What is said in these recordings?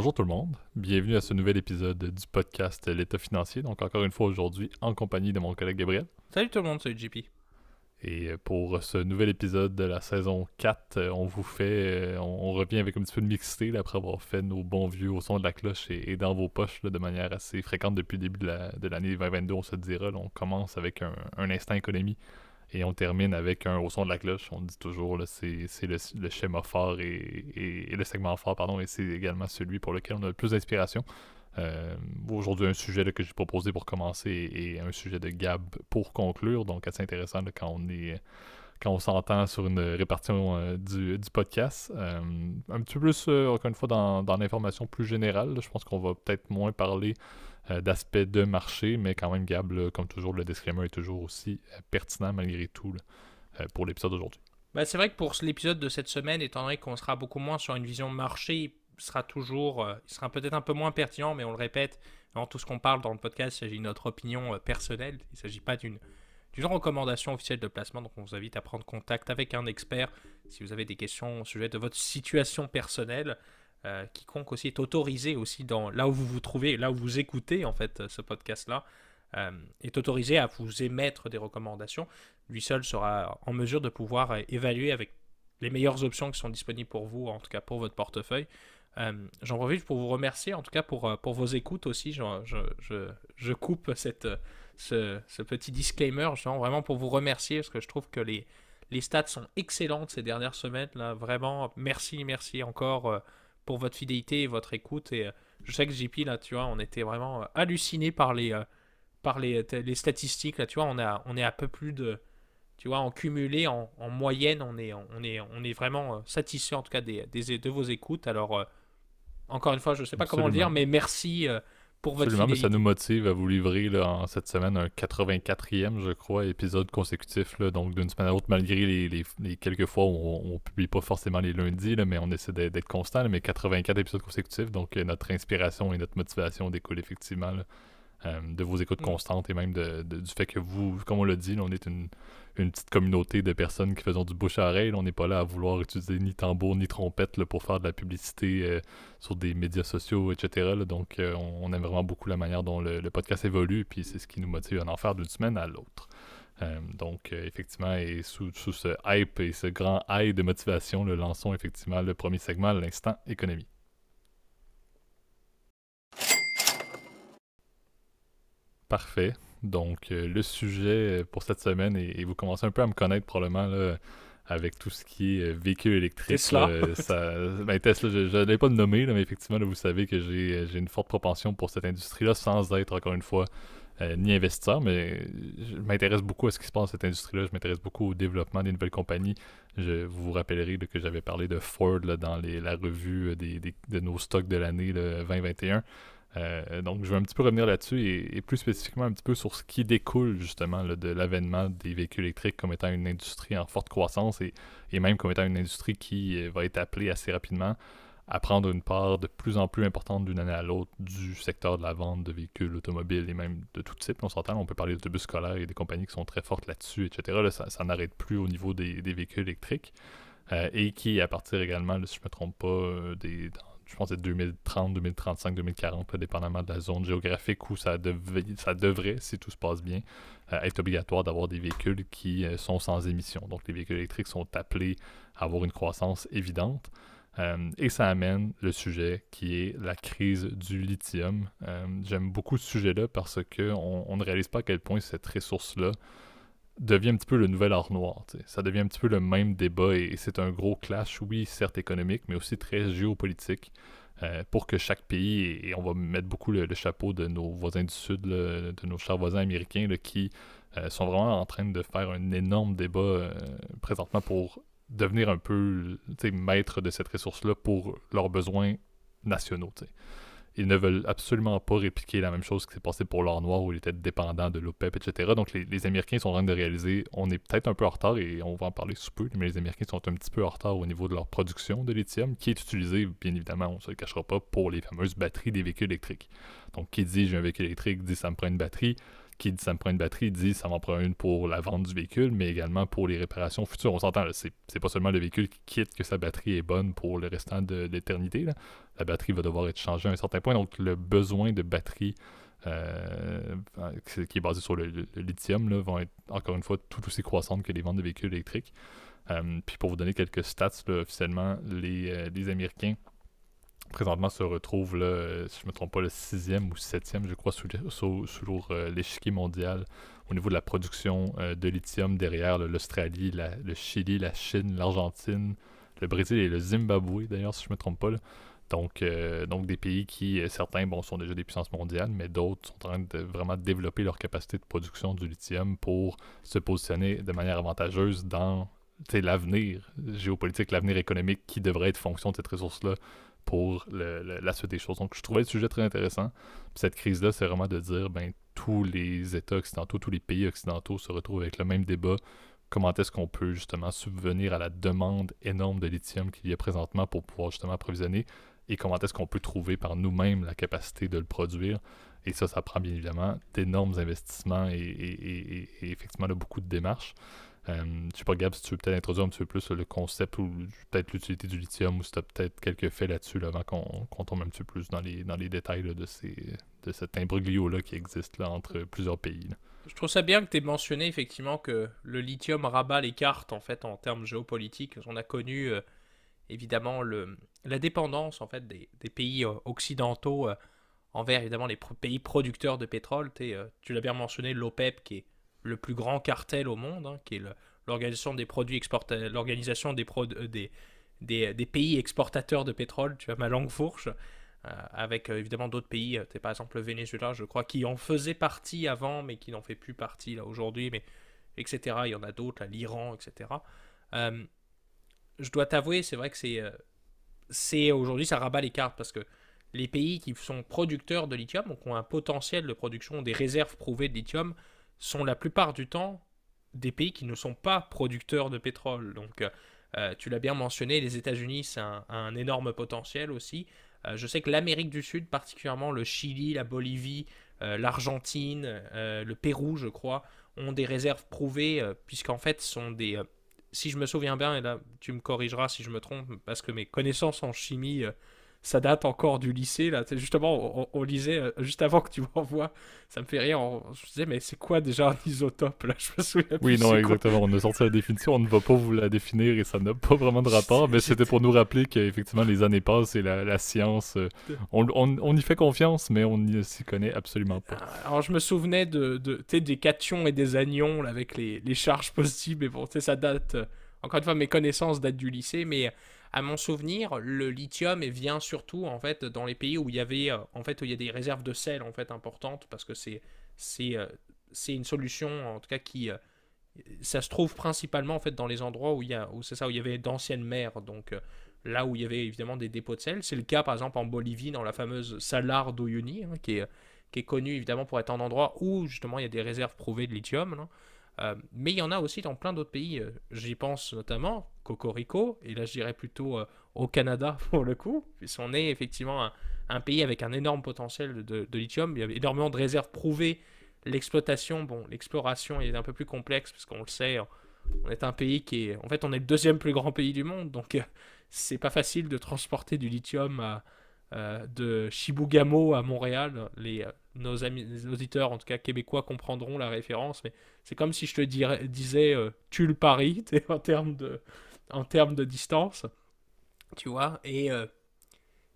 tout le monde. Bienvenue à ce nouvel épisode du podcast L'État financier. Donc, encore une fois aujourd'hui, en compagnie de mon collègue Gabriel. Salut tout le monde, salut JP. Et pour ce nouvel épisode de la saison 4, on vous fait. On, revient avec un petit peu de mixité après avoir fait nos bons vieux au son de la cloche et, dans vos poches de manière assez fréquente depuis le début de l'année 2022, on se dira. on commence avec un, un instant économie et on termine avec un au son de la cloche. On dit toujours, c'est le, schéma fort et, le segment fort, pardon, et c'est également celui pour lequel on a le plus d'inspiration. Euh, aujourd'hui, un sujet que j'ai proposé pour commencer et un sujet de Gab pour conclure, donc assez intéressant quand on est quand on s'entend sur une répartition euh, du, podcast. Euh, un petit peu plus, encore une fois, dans, l'information plus générale. je pense qu'on va peut-être moins parler d'aspect de marché, mais quand même, Gab, comme toujours, le disclaimer est toujours aussi euh, pertinent malgré tout euh, pour l'épisode d'aujourd'hui. Ben, c'est vrai que pour l'épisode de cette semaine, étant donné qu'on sera beaucoup moins sur une vision marché, il sera toujours, il sera peut-être un peu moins pertinent, mais on le répète, dans tout ce qu'on parle dans le podcast, il s'agit de notre opinion personnelle, il ne s'agit pas d'une d'une recommandation officielle de placement. Donc on vous invite à prendre contact avec un expert si vous avez des questions au sujet de votre situation personnelle. Euh, quiconque aussi est autorisé aussi dans là où vous vous trouvez, là où vous écoutez en fait ce podcast-là, euh, est autorisé à vous émettre des recommandations. Lui seul sera en mesure de pouvoir euh, évaluer avec les meilleures options qui sont disponibles pour vous, en tout cas pour votre portefeuille. J'en profite pour vous remercier, en tout cas pour, pour vos écoutes aussi. Je, je, je, coupe cette, ce, ce, petit disclaimer, vraiment pour vous remercier, parce que je trouve que les, les stats sont excellentes ces dernières semaines. Là, vraiment, merci, merci encore pour votre fidélité et votre écoute. Et euh, je sais que JP, là, tu vois, on était vraiment euh, halluciné par les, euh, par les, les, statistiques. Là, tu vois, on, a, on est à peu plus de. Tu vois, en cumulé, en, en moyenne, on est, on est, on est vraiment satisfait en tout cas des, des de vos écoutes. Alors, encore une fois, je ne sais pas comment le dire, mais merci pour votre Absolument, mais ça nous motive à vous livrer là, en cette semaine un 84e, je crois, épisode consécutif, là, donc d'une semaine à l'autre, malgré les, les, quelques fois où on, ne publie pas forcément les lundis, là, mais on essaie d'être constant, mais 84 épisodes consécutifs, donc euh, notre inspiration et notre motivation découlent effectivement euh, de vos écoutes mm. constantes et même de, du fait que vous, comme on l'a dit, on est une, une petite communauté de personnes qui faisons du bouche à oreille. On n'est pas là à vouloir utiliser ni tambour ni trompette pour faire de la publicité euh, sur des médias sociaux, etc. Donc, euh, on, aime vraiment beaucoup la manière dont le, podcast évolue, puis c'est ce qui nous motive à en faire d'une semaine à l'autre. Euh, donc, effectivement, et sous, ce hype et ce grand high de motivation, le lançons effectivement le premier segment, l'instant économie. Parfait. Donc, euh, le sujet pour cette semaine, et, vous commencez un peu à me connaître probablement avec tout ce qui est euh, véhicule électrique. Tesla. ça, ben, Tesla, je ne l'ai pas nommé, mais effectivement, vous savez que j'ai une forte propension pour cette industrie-là sans être, encore une fois, euh, ni investisseur, mais je m'intéresse beaucoup à ce qui se passe dans cette industrie-là. Je m'intéresse beaucoup au développement des nouvelles compagnies. Je vous vous rappellerez que j'avais parlé de Ford dans la revue de nos stocks de l'année 2021. Euh, donc, je vais un petit peu revenir là-dessus et, plus spécifiquement un petit peu sur ce qui découle justement de l'avènement des véhicules électriques comme étant une industrie en forte croissance et, même comme étant une industrie qui euh, va être appelée assez rapidement à prendre une part de plus en plus importante d'une année à l'autre du secteur de la vente de véhicules automobiles et même de tout type. On s'entend, on peut parler d'autobus scolaires et des compagnies qui sont très fortes là-dessus, etc. ça, n'arrête plus au niveau des, véhicules électriques. Euh, et qui, à partir également, si je ne me trompe pas, des, je pense, c'est 2030, 2035, 2040, dépendamment de la zone géographique où ça, ça devrait, si tout se passe bien, euh, être obligatoire d'avoir des véhicules qui euh, sont sans émission. Donc, les véhicules électriques sont appelés à avoir une croissance évidente. Euh, et ça amène le sujet qui est la crise du lithium. J'aime beaucoup ce sujet-là parce qu'on on ne réalise pas à quel point cette ressource-là devient un petit peu le nouvel or noir. Ça devient un petit peu le même débat et, c'est un gros clash, oui, certes économique, mais aussi très géopolitique. Euh, pour que chaque pays, et, on va mettre beaucoup le, chapeau de nos voisins du Sud, de nos chers voisins américains, qui euh, sont vraiment en train de faire un énorme débat euh, présentement pour devenir un peu maître de cette ressource-là pour leurs besoins nationaux ils ne veulent absolument pas répliquer la même chose qui s'est passé pour l'or noir où il était dépendant de l'OPEP, etc. Donc les, Américains sont en train de réaliser, on est peut-être un peu en retard et on va en parler sous peu, mais les Américains sont un petit peu en retard au niveau de leur production de lithium qui est utilisé, bien évidemment, on ne se le cachera pas, pour les fameuses batteries des véhicules électriques. Donc qui dit j'ai un véhicule électrique dit ça me prend une batterie. Qui dit ça me prend une batterie, dit ça m'en prend une pour la vente du véhicule, mais également pour les réparations futures. On s'entend, c'est, pas seulement le véhicule qui quitte que sa batterie est bonne pour le restant de, l'éternité. La batterie va devoir être changée à un certain point, donc le besoin de batterie euh, qui est basé sur le, lithium là, vont être encore une fois tout aussi croissantes que les ventes de véhicules électriques. Euh, puis pour vous donner quelques stats, officiellement, les, euh, les Américains présentement se retrouve, là, euh, si je ne me trompe pas, le sixième ou septième, je crois, sous, euh, l'échiquier mondial au niveau de la production euh, de lithium derrière l'Australie, le Chili, la Chine, l'Argentine, le Brésil et le Zimbabwe, d'ailleurs, si je ne me trompe pas. Donc, donc des pays qui, certains bon, sont déjà des puissances mondiales, mais d'autres sont en train de vraiment développer leur capacité de production du lithium pour se positionner de manière avantageuse dans l'avenir géopolitique, l'avenir économique qui devrait être fonction de cette ressource-là pour la suite des choses. Donc, je trouvais le sujet très intéressant. cette crise-là, c'est vraiment de dire, ben, tous les États occidentaux, tous les pays occidentaux se retrouvent avec le même débat. Comment est-ce qu'on peut justement subvenir à la demande énorme de lithium qu'il y a présentement pour pouvoir justement approvisionner? Et comment est-ce qu'on peut trouver par nous-mêmes la capacité de le produire? Et ça, ça prend bien évidemment d'énormes investissements et, effectivement beaucoup de démarches. Euh, je sais pas, Gab, si tu veux peut-être introduire un petit peu plus le concept ou peut-être l'utilité du lithium ou si tu as peut-être quelques faits là-dessus avant qu'on tombe un petit peu plus dans les, dans les détails de, ces, de cet imbroglio-là qui existe là, entre plusieurs pays. Je trouve ça bien que tu aies mentionné effectivement que le lithium rabat les cartes en fait en termes géopolitiques. On a connu euh, évidemment le, la dépendance en fait des, pays euh, occidentaux envers évidemment les pays producteurs de pétrole. tu l'as bien mentionné, l'OPEP qui est le plus grand cartel au monde, hein, qui est l'organisation des produits l'organisation des, euh, des, pays exportateurs de pétrole, tu as ma langue fourche, euh, avec euh, évidemment d'autres pays, par exemple le Venezuela, je crois, qui en faisait partie avant, mais qui n'en fait plus partie là aujourd'hui, mais etc. Il y en a d'autres, l'Iran, etc. je dois t'avouer, c'est vrai que c'est, c'est aujourd'hui ça rabat les cartes parce que les pays qui sont producteurs de lithium, donc ont un potentiel de production, des réserves prouvées de lithium, sont la plupart du temps des pays qui ne sont pas producteurs de pétrole. Donc, euh, tu l'as bien mentionné, les États-Unis, c'est un, énorme potentiel aussi. Euh, je sais que l'Amérique du Sud, particulièrement le Chili, la Bolivie, euh, l'Argentine, le Pérou, je crois, ont des réserves prouvées, puisqu'en fait, sont des. si je me souviens bien, et là, tu me corrigeras si je me trompe, parce que mes connaissances en chimie ça date encore du lycée là. Justement, on, lisait euh, juste avant que tu m'envoies, ça me fait rire. je me disais mais c'est quoi déjà un isotope là? Je me souviens. Oui non exactement. On a sorti la définition, on ne va pas vous la définir et ça n'a pas vraiment de rapport. mais c'était pour nous rappeler qu'effectivement les années passent et la, science, euh, on, y fait confiance, mais on n'y s'y connaît absolument pas. Ah, alors je me souvenais de, de des cations et des anions avec les, les charges possibles. Et bon, ça date. Euh, encore une fois, mes connaissances datent du lycée, mais à mon souvenir, le lithium vient surtout en fait dans les pays où il y avait euh, en fait il y a des réserves de sel en fait importantes parce que c'est c'est euh, c'est une solution en tout cas qui euh, ça se trouve principalement en fait dans les endroits où il y a où c'est ça où il y avait d'anciennes mers. Donc là où il y avait évidemment des dépôts de sel. C'est le cas par exemple en Bolivie dans la fameuse Salar d'Uyuni hein, qui est qui est connue évidemment pour être un endroit où justement il y a des réserves prouvées de lithium euh, mais il y en a aussi dans plein d'autres pays. Euh, j'y pense notamment, Cocorico, et là je dirais plutôt euh, au Canada pour le coup, puisqu'on est effectivement un, pays avec un énorme potentiel de, lithium. Il y a énormément de réserves prouvées. L'exploitation, bon, l'exploration est un peu plus complexe, parce qu'on le sait, on est un pays qui est. En fait, on est le deuxième plus grand pays du monde, donc c'est pas facile de transporter du lithium à euh, de Shibugamo à Montréal. Euh, nos, auditeurs, en tout cas québécois, comprendront la référence, mais c'est comme si je te disais euh, Tulle Paris en termes de, en de distance, tu vois, et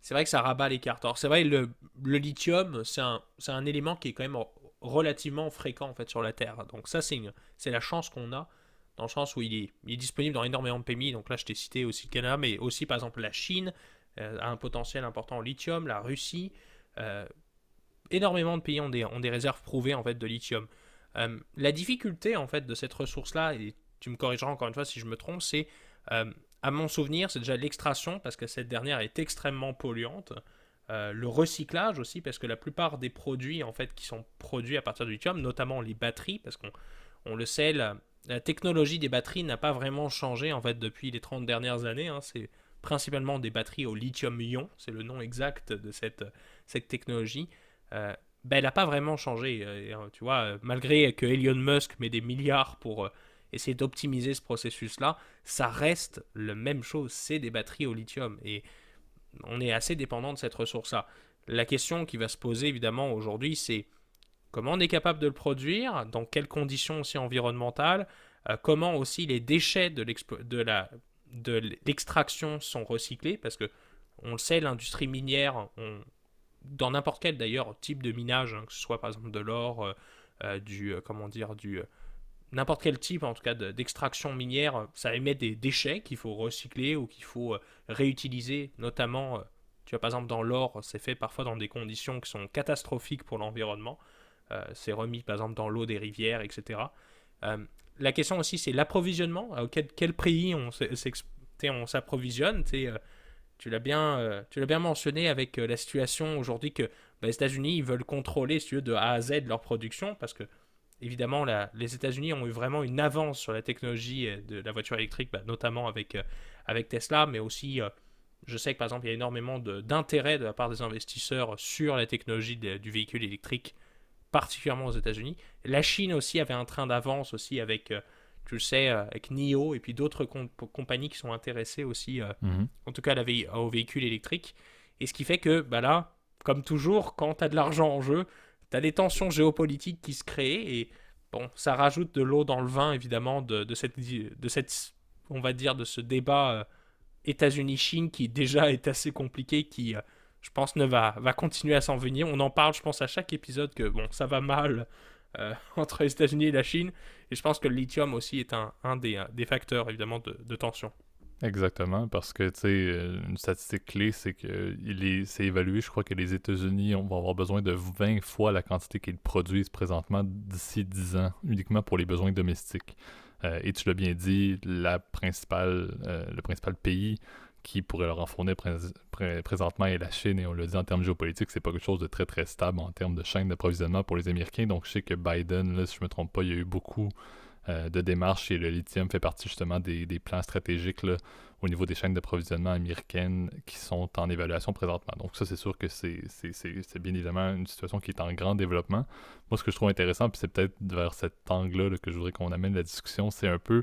c'est vrai que ça rabat les cartes. Alors c'est vrai, le, le lithium, c'est un, un, élément qui est quand même relativement fréquent en fait sur la Terre. Donc ça, c'est la chance qu'on a dans le sens où il est, il est, disponible dans énormément de pays. Donc là, je t'ai cité aussi le Canada, mais aussi par exemple la Chine, euh, a un potentiel important en lithium, la Russie. Euh, énormément de pays ont des, ont des réserves prouvées en fait de lithium. Euh, la difficulté en fait de cette ressource-là, et tu me corrigeras encore une fois si je me trompe, c'est à mon souvenir, c'est déjà l'extraction parce que cette dernière est extrêmement polluante. le recyclage aussi parce que la plupart des produits en fait qui sont produits à partir du lithium, notamment les batteries, parce qu'on on le sait, la, technologie des batteries n'a pas vraiment changé en fait depuis les 30 dernières années. Hein. c'est principalement des batteries au lithium-ion, c'est le nom exact de cette, cette technologie. Euh, ben, elle n'a pas vraiment changé. tu vois, malgré que Elon Musk met des milliards pour essayer d'optimiser ce processus-là, ça reste la même chose, c'est des batteries au lithium. Et on est assez dépendant de cette ressource-là. La question qui va se poser évidemment aujourd'hui, c'est comment on est capable de le produire, dans quelles conditions aussi environnementales, euh, comment aussi les déchets de l'extraction sont recyclés, parce que on le sait, l'industrie minière, dans n'importe quel d'ailleurs type de minage, hein, que ce soit par exemple de l'or, euh, euh, du comment dire, du n'importe quel type en tout cas d'extraction minière, ça émet des déchets qu'il faut recycler ou qu'il faut réutiliser, notamment tu vois, par exemple, dans l'or, c'est fait parfois dans des conditions qui sont catastrophiques pour l'environnement. Euh, c'est remis, par exemple, dans l'eau des rivières, etc. Euh, la question aussi, c'est l'approvisionnement. Quel, quel prix on s'approvisionne euh, tu l'as bien, tu l'as bien mentionné avec la situation aujourd'hui que bah, les États-Unis veulent contrôler si de A à Z leur production parce que évidemment les États-Unis ont eu vraiment une avance sur la technologie de la voiture électrique, bah, notamment avec, avec Tesla, mais aussi je sais que par exemple, il y a énormément d'intérêt de, la part des investisseurs sur la technologie du véhicule électrique, particulièrement aux États-Unis. La Chine aussi avait un train d'avance aussi avec, euh, tu le sais, euh, avec NIO et puis d'autres compagnies qui sont intéressées aussi, euh, mhm. en tout cas à au véhicule électrique. Et ce qui fait que, bah là, comme toujours, quand tu as de l'argent en jeu, tu as des tensions géopolitiques qui se créent et bon, ça rajoute de l'eau dans le vin évidemment de, de, cette, de cette, on va dire, de ce débat États-Unis-Chine qui déjà est assez compliqué, qui euh, je pense ne va, va continuer à s'en venir. On en parle, je pense, à chaque épisode que bon, ça va mal euh, entre les États-Unis et la Chine. Et je pense que le lithium aussi est un, euh, des, facteurs évidemment de, tension. Exactement, parce que tu sais, une statistique clé, c'est que c'est évalué, je crois que les États-Unis vont avoir besoin de 20 fois la quantité qu'ils produisent présentement d'ici 10 ans, uniquement pour les besoins domestiques. Euh, et tu l'as bien dit, euh, le principal pays qui pourrait leur en fournir présentement est la Chine. Et on l'a dit en termes géopolitiques, c'est pas quelque chose de très très stable en termes de chaîne d'approvisionnement pour les Américains. Donc je sais que Biden, là, si je me trompe pas, il y a eu beaucoup euh, de démarches et le lithium fait partie justement des, plans stratégiques au niveau des chaînes d'approvisionnement américaines qui sont en évaluation présentement. Donc ça, c'est sûr que c'est bien évidemment une situation qui est en grand développement. Moi, ce que je trouve intéressant, puis c'est peut-être vers cet angle-là que je voudrais qu'on amène la discussion, c'est un peu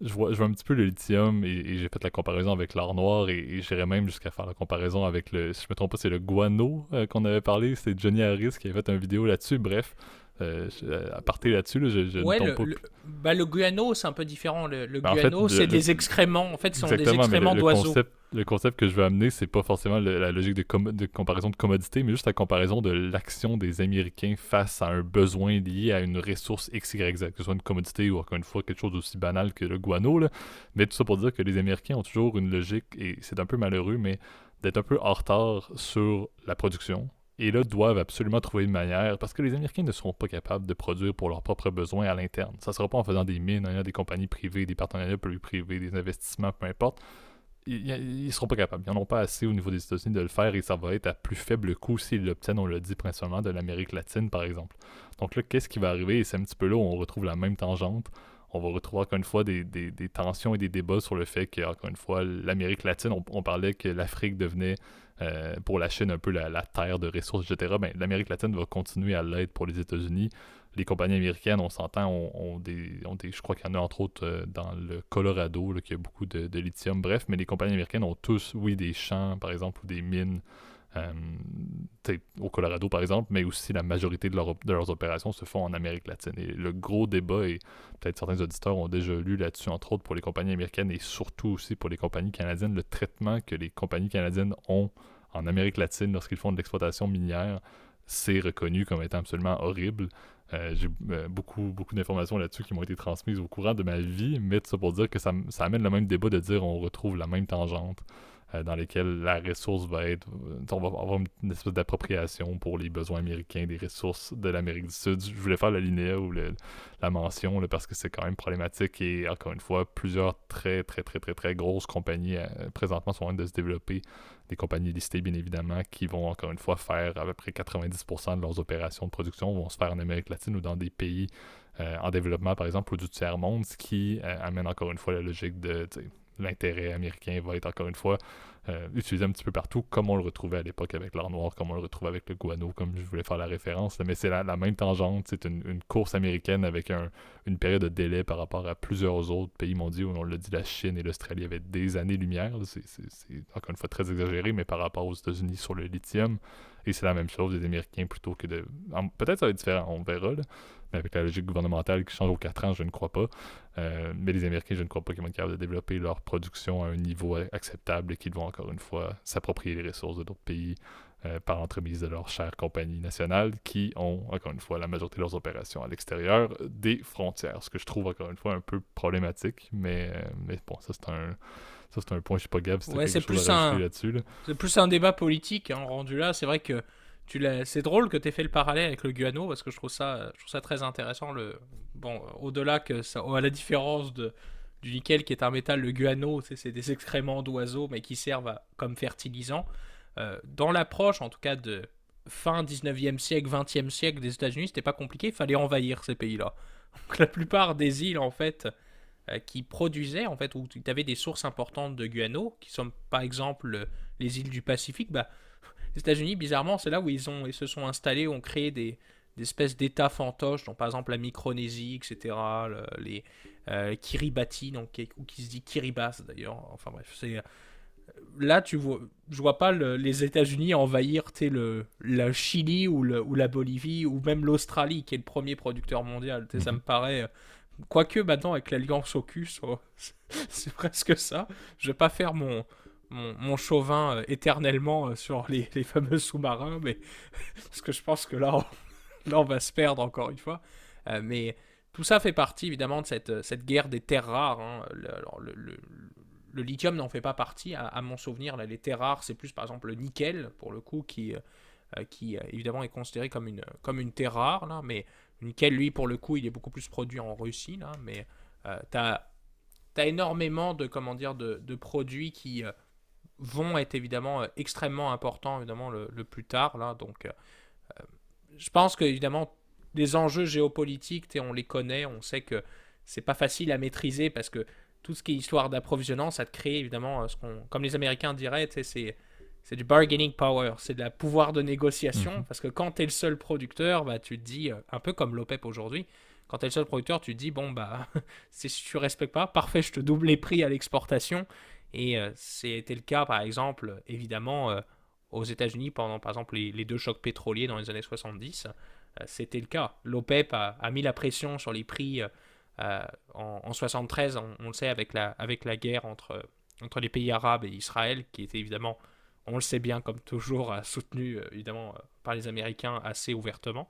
je vois, je vois un petit peu le lithium et, j'ai fait la comparaison avec l'or noir et, j'irais même jusqu'à faire la comparaison avec le, si je me trompe pas, c'est le guano euh, qu'on avait parlé, c'est Johnny Harris qui avait fait une vidéo là-dessus. Bref, euh, à partir là-dessus, là, je, je ouais, le, le, bah, le, guano, c'est un peu différent. Le, bah, guano, c'est des excréments. En fait, ce sont des excréments d'oiseaux. Le concept que je veux amener, c'est pas forcément la logique de, de, comparaison de commodité, mais juste la comparaison de l'action des Américains face à un besoin lié à une ressource X, Y, Z, que ce soit une commodité ou encore une fois quelque chose d'aussi banal que le guano. Mais tout ça pour dire que les Américains ont toujours une logique, et c'est un peu malheureux, mais d'être un peu en retard sur la production, et là doivent absolument trouver une manière, parce que les Américains ne seront pas capables de produire pour leurs propres besoins à l'interne. Ça ne sera pas en faisant des mines, a des compagnies privées, des partenariats publics privés, des investissements, peu importe. Ils ne seront pas capables. Ils n'en ont pas assez au niveau des États-Unis de le faire et ça va être à plus faible coût s'ils l'obtiennent, on l'a dit principalement, de l'Amérique latine, par exemple. Donc là, qu'est-ce qui va arriver? Et c'est un petit peu là où on retrouve la même tangente on va retrouver encore une fois des, tensions et des débats sur le fait que, encore une fois, l'Amérique latine, on, parlait que l'Afrique devenait euh, pour la Chine un peu la, terre de ressources, etc. Ben, L'Amérique latine va continuer à l'être pour les États-Unis. Les compagnies américaines, on s'entend, ont, des, Je crois qu'il y en a entre autres euh, dans le Colorado, qui a beaucoup de, de, lithium. Bref, mais les compagnies américaines ont tous, oui, des champs, par exemple, ou des mines euh, au Colorado par exemple, mais aussi la majorité de, leurs opérations se font en Amérique latine. Et le gros débat, et peut-être certains auditeurs ont déjà lu là-dessus, entre autres pour les compagnies américaines et surtout aussi pour les compagnies canadiennes, le traitement que les compagnies canadiennes ont en Amérique latine lorsqu'ils font de l'exploitation minière, c'est reconnu comme étant absolument horrible. Euh, j'ai euh, beaucoup, beaucoup d'informations là-dessus qui m'ont été transmises au courant de ma vie, mais tout ça pour dire que ça, ça amène le même débat de dire on retrouve la même tangente. Euh, dans lesquels la ressource va être. Euh, on va avoir une espèce d'appropriation pour les besoins américains des ressources de l'Amérique du Sud. Je voulais faire la linéa ou la mention parce que c'est quand même problématique et encore une fois, plusieurs très très très très très grosses compagnies euh, présentement sont en train de se développer. Des compagnies listées, bien évidemment, qui vont encore une fois faire à peu près 90% de leurs opérations de production vont se faire en Amérique latine ou dans des pays en développement, par exemple, ou du tiers-monde, ce qui amène encore une fois la logique de l'intérêt américain va être encore une fois euh, utilisé un petit peu partout, comme on le retrouvait à l'époque avec l'or noir, comme on le retrouvait avec le guano, comme je voulais faire la référence. Mais c'est la, même tangente, c'est une, course américaine avec une période de délai par rapport à plusieurs autres pays mondiaux. On l'a dit, la Chine et l'Australie avaient des années-lumière. C'est encore une fois très exagéré, mais par rapport aux États-Unis sur le lithium. Et c'est la même chose des Américains plutôt que de. Peut-être ça va être différent, on verra. Mais avec la logique gouvernementale qui change aux 4 ans, je ne crois pas. Euh, mais les Américains, je ne crois pas qu'ils vont être capables de développer leur production à un niveau acceptable et qu'ils vont encore une fois s'approprier les ressources de d'autres pays euh, par l'entremise de leurs chères compagnies nationales qui ont, encore une fois, la majorité de leurs opérations à l'extérieur des frontières. Ce que je trouve, encore une fois, un peu problématique. Mais, euh, mais bon, ça, c'est un ça, c'est un point, je sais pas, Gab, c'est plus un... là-dessus. C'est plus un débat politique, hein, rendu là. C'est vrai que tu c'est drôle que tu aies fait le parallèle avec le guano, parce que je trouve ça, je trouve ça très intéressant. Le... Bon, au-delà que ça, à la différence de, du nickel qui est un métal, le guano, c'est des excréments d'oiseaux, mais qui servent comme fertilisant. Euh, dans l'approche, en tout cas, de fin 19e siècle, 20e siècle des États-Unis, c'était pas compliqué, il fallait envahir ces pays-là. Donc la plupart des îles, en fait, qui produisaient, en fait, où tu avais des sources importantes de guano, qui sont par exemple les îles du Pacifique, bah, les États-Unis, bizarrement, c'est là où ils, ont, ils se sont installés, ont créé des, espèces d'États fantoches, donc par exemple la Micronésie, etc., les euh, Kiribati, donc, ou qui se dit Kiribati d'ailleurs, enfin bref, c'est... Euh, là, tu vois, je vois pas les États-Unis envahir le, la Chili ou, le, ou la Bolivie ou même l'Australie qui est le premier producteur mondial. Ça me mhm. paraît Quoique maintenant avec l'alliance AUKUS, c'est presque ça. Je vais pas faire mon, mon, chauvin euh, éternellement euh, sur les, fameux sous-marins, mais parce que je pense que là on, là, on va se perdre encore une fois. Euh, mais tout ça fait partie évidemment de cette, cette guerre des terres rares. Hein. Le, le, lithium n'en fait pas partie, à, mon souvenir. Là, les terres rares, c'est plus par exemple le nickel, pour le coup, qui, qui évidemment est considéré comme une, comme une terre rare, là, mais Nickel, lui, pour le coup, il est beaucoup plus produit en Russie, là, mais euh, tu as, énormément de, comment dire, de, produits qui euh, vont être évidemment euh, extrêmement importants évidemment, le, plus tard. Là, donc, je pense que évidemment, les enjeux géopolitiques, on les connaît, on sait que c'est pas facile à maîtriser parce que tout ce qui est histoire d'approvisionnement, ça te crée évidemment, comme les Américains diraient, c'est c'est du bargaining power, c'est de la pouvoir de négociation, mhm. parce que quand tu es le seul producteur, bah, tu te dis, euh, un peu comme l'OPEP aujourd'hui, quand tu es le seul producteur, tu te dis, bon, bah, si tu respectes pas, parfait, je te double les prix à l'exportation. Et euh, c'était le cas, par exemple, évidemment, euh, aux États-Unis pendant, par exemple, les, deux chocs pétroliers dans les années 70. c'était le cas. L'OPEP a, mis la pression sur les prix en, en, 73, on, on, le sait, avec la, avec la guerre entre, entre les pays arabes et Israël, qui était évidemment on le sait bien, comme toujours, soutenu euh, évidemment euh, par les Américains assez ouvertement.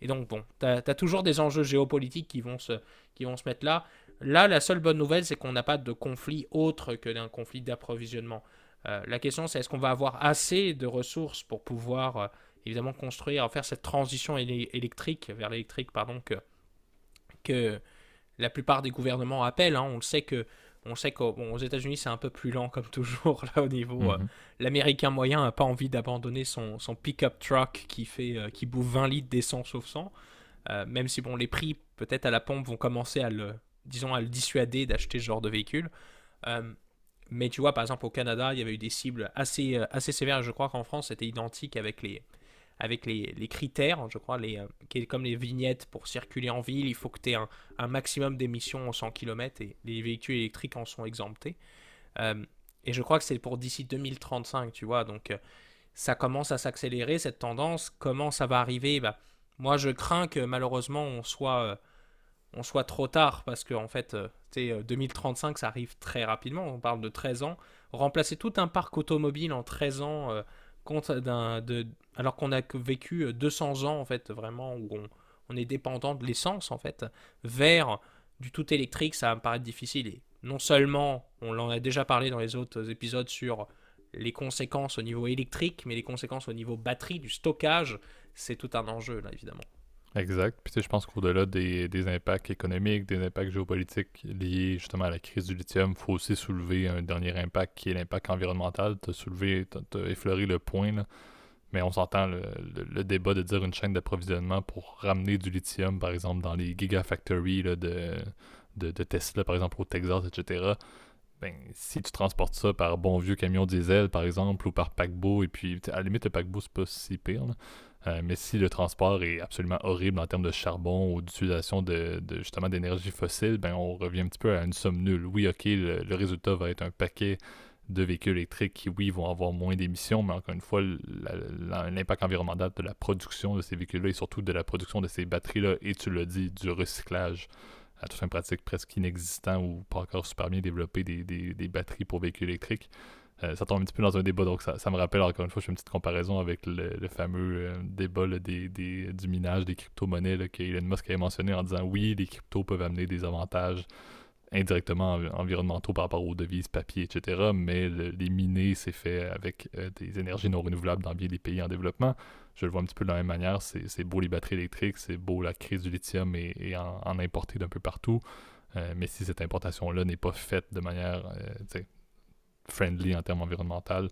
Et donc, bon, tu as, toujours des enjeux géopolitiques qui vont, se, qui vont se mettre là. Là, la seule bonne nouvelle, c'est qu'on n'a pas de conflit autre que d'un conflit d'approvisionnement. Euh, la question, c'est est-ce qu'on va avoir assez de ressources pour pouvoir, évidemment, construire, faire cette transition électrique, vers l'électrique, pardon, que, que la plupart des gouvernements appellent. Hein. On le sait que on sait qu'aux États-Unis, c'est un peu plus lent, comme toujours, là, au niveau. Euh, mhm. L'Américain moyen n'a pas envie d'abandonner son, son pick-up truck qui, fait, euh, qui bouffe 20 litres d'essence au 100. Euh, même si, bon, les prix, peut-être à la pompe, vont commencer à le, disons, à le dissuader d'acheter ce genre de véhicule. mais tu vois, par exemple, au Canada, il y avait eu des cibles assez, assez sévères. Je crois qu'en France, c'était identique avec les, avec les, critères, je crois, les, euh, comme les vignettes pour circuler en ville, il faut que tu aies un, maximum d'émissions en 100 km et les véhicules électriques en sont exemptés. Euh, et je crois que c'est pour d'ici 2035, tu vois, donc euh, ça commence à s'accélérer, cette tendance. Comment ça va arriver? Bah, Moi, je crains que malheureusement, on soit, on soit trop tard, parce que en fait, 2035, ça arrive très rapidement, on parle de 13 ans. Remplacer tout un parc automobile en 13 ans compte d'un, de, alors qu'on a vécu 200 ans, en fait, vraiment, où on, est dépendant de l'essence, en fait, vers du tout électrique, ça va me paraître difficile. Et non seulement, on en a déjà parlé dans les autres épisodes sur les conséquences au niveau électrique, mais les conséquences au niveau batterie, du stockage, c'est tout un enjeu, là, évidemment. Exact. Puis tu sais, je pense qu'au-delà des, des, impacts économiques, des impacts géopolitiques liés justement à la crise du lithium, il faut aussi soulever un dernier impact qui est l'impact environnemental. Tu as soulevé, tu as effleuré le point. Là. Mais on s'entend le, le, débat de dire une chaîne d'approvisionnement pour ramener du lithium, par exemple, dans les gigafactories de, de, de, Tesla, par exemple, au Texas, etc. ben, si tu transportes ça par bon vieux camion diesel, par exemple, ou par paquebot, et puis à la limite, le paquebot, c'est pas si pire. Euh, mais si le transport est absolument horrible en termes de charbon ou d'utilisation de, justement d'énergie fossile, ben on revient un petit peu à une somme nulle. Oui, ok, le, résultat va être un paquet de véhicules électriques qui, oui, vont avoir moins d'émissions, mais encore une fois, l'impact environnemental de la production de ces véhicules-là et surtout de la production de ces batteries-là, et tu l'as dit, du recyclage à toute fin pratique presque inexistant ou pas encore super bien développé des, des, batteries pour véhicules électriques. Euh, ça tombe un petit peu dans un débat, donc ça, me rappelle encore une fois, je fais une petite comparaison avec le, fameux euh, débat des, des, du minage des crypto-monnaies que Elon Musk avait mentionné en disant oui, les cryptos peuvent amener des avantages indirectement environnementaux par rapport aux devises, papier, etc. Mais les miner, c'est fait avec euh, des énergies non renouvelables dans bien des pays en développement. Je le vois un petit peu de la même manière. C'est beau les batteries électriques, c'est beau la crise du lithium et, en, importer d'un peu partout. Euh, mais si cette importation-là n'est pas faite de manière euh, friendly en termes environnementaux,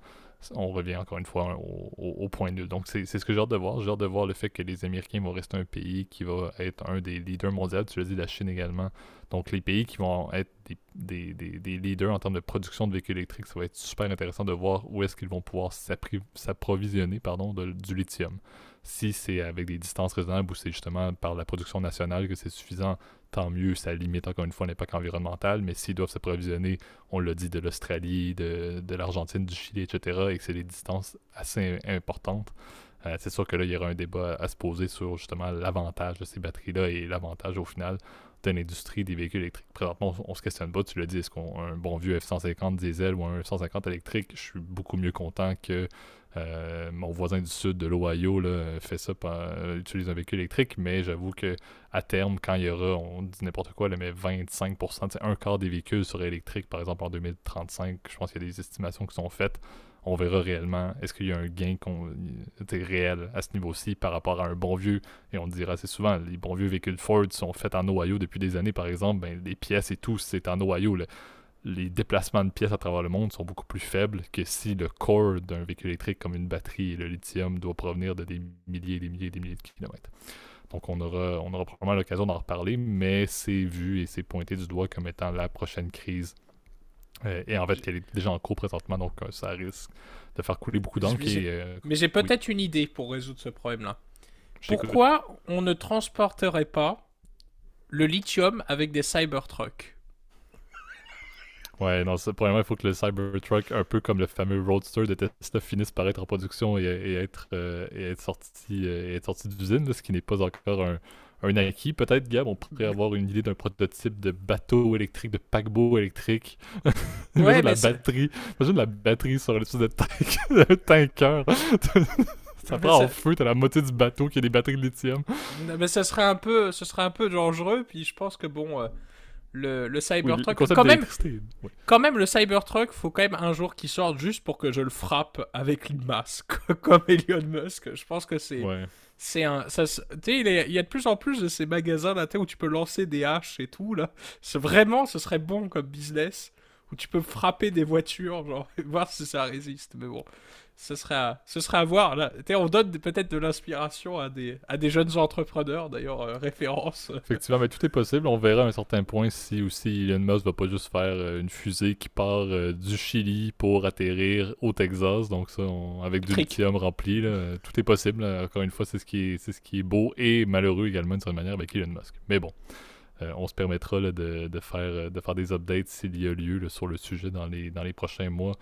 on revient encore une fois au, point nul. Donc, c'est ce que j'ai hâte de voir. J'ai hâte de voir le fait que les Américains vont rester un pays qui va être un des leaders mondiaux. Tu l'as dit, la Chine également. Donc, les pays qui vont être des, leaders en termes de production de véhicules électriques, ça va être super intéressant de voir où est-ce qu'ils vont pouvoir s'approvisionner du lithium. Si c'est avec des distances raisonnables ou c'est justement par la production nationale que c'est suffisant, tant mieux, ça limite encore une fois l'impact environnemental, mais s'ils doivent s'approvisionner, on l'a dit, de l'Australie, de, l'Argentine, du Chili, etc., et que c'est des distances assez importantes, euh, c'est sûr que là, il y aura un débat à se poser sur justement l'avantage de ces batteries-là et l'avantage au final de l'industrie des véhicules électriques. Présentement, on, se questionne pas, tu l'as dit, est-ce qu'on a un bon vieux F-150 diesel ou un F-150 électrique? Je suis beaucoup mieux content que euh, mon voisin du sud de l'Ohio fait ça, euh, utilise un véhicule électrique, mais j'avoue que à terme, quand il y aura, on dit n'importe quoi, mais 25%, c'est un quart des véhicules seraient électriques, par exemple en 2035, je pense qu'il y a des estimations qui sont faites. On verra réellement est-ce qu'il y a un gain réel à ce niveau-ci par rapport à un bon vieux, et on dira assez souvent, les bons vieux véhicules Ford sont faits en Ohio depuis des années, par exemple, ben, les pièces et tout, c'est en Ohio les déplacements de pièces à travers le monde sont beaucoup plus faibles que si le core d'un véhicule électrique comme une batterie et le lithium doit provenir de des milliers et des milliers et des milliers de kilomètres. Donc on aura, on aura probablement l'occasion d'en reparler, mais c'est vu et c'est pointé du doigt comme étant la prochaine crise. Euh, et en fait, elle est déjà en cours présentement, donc euh, ça risque de faire couler beaucoup d'encre. Euh, mais j'ai peut-être une idée pour résoudre ce problème-là. Pourquoi on ne transporterait pas le lithium avec des Cybertrucks? Ouais, non, premièrement, il faut que le Cybertruck, un peu comme le fameux Roadster de Tesla, finisse par être en production et, être, euh, et être sorti, euh, être sorti d'usine, ce qui n'est pas encore un, un acquis. Peut-être, Gab, on pourrait avoir une idée d'un prototype de bateau électrique, de paquebot électrique. Ouais, la batterie. Imagine la batterie sur le de tank, un tanker. ça prend en feu, t'as la moitié du bateau qui a des batteries de lithium. mais ça serait un peu, ce serait un peu dangereux, puis je pense que bon. Euh, le, le Cybertruck. quand, même, quand même, le Cybertruck, faut quand même un jour qu'il sorte juste pour que je le frappe avec une masque, comme Elon Musk. Je pense que c'est. C'est un. Tu sais, il, il, y a de plus en plus de ces magasins là, où tu peux lancer des haches et tout, là. Vraiment, ce serait bon comme business. Où tu peux frapper des voitures, genre, voir si ça résiste. Mais bon ce serait à, ce serait à voir. Là. On donne peut-être de l'inspiration à des, à des jeunes entrepreneurs, d'ailleurs, euh, référence. Effectivement, mais tout est possible. On verra à un certain point si aussi Elon Musk va pas juste faire euh, une fusée qui part euh, du Chili pour atterrir au Texas. Donc ça, avec du lithium rempli, tout est possible. Encore une fois, c'est ce, qui est, c'est ce qui est beau et malheureux également d'une certaine manière avec Elon Musk. Mais bon. on se permettra de, de, faire, de faire des updates s'il y a lieu sur le sujet dans les, dans les prochains mois.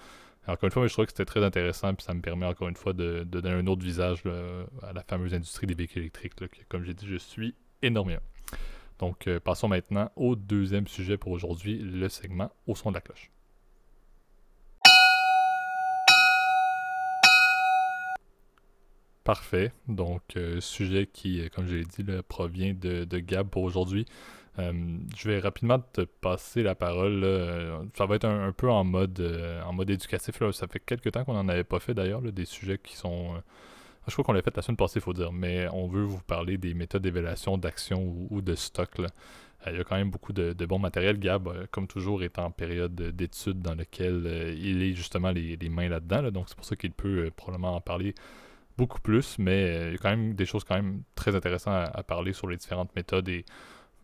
Encore une fois, je trouve que c'était très intéressant, puis ça me permet encore une fois de, donner un autre visage à la fameuse industrie des véhicules électriques, que, comme j'ai dit, je suis énormément. Donc, euh, passons maintenant au deuxième sujet pour aujourd'hui, le segment au son de la cloche. Parfait. Donc, euh, sujet qui, euh, comme je l'ai dit, provient de, de Gab pour aujourd'hui. Euh, je vais rapidement te passer la parole. Ça va être un, peu en mode, euh, en mode éducatif. Ça fait quelques temps qu'on n'en avait pas fait d'ailleurs, des sujets qui sont. Euh, je crois qu'on l'a fait la semaine passée, il faut dire, mais on veut vous parler des méthodes d'évaluation d'action ou, de stock. il y a quand même beaucoup de, de bon matériel. Gab, comme toujours, est en période d'études dans laquelle il est justement les, mains là-dedans. donc c'est pour ça qu'il peut probablement en parler beaucoup plus, mais il y a quand même des choses quand même très intéressantes à, à parler sur les différentes méthodes et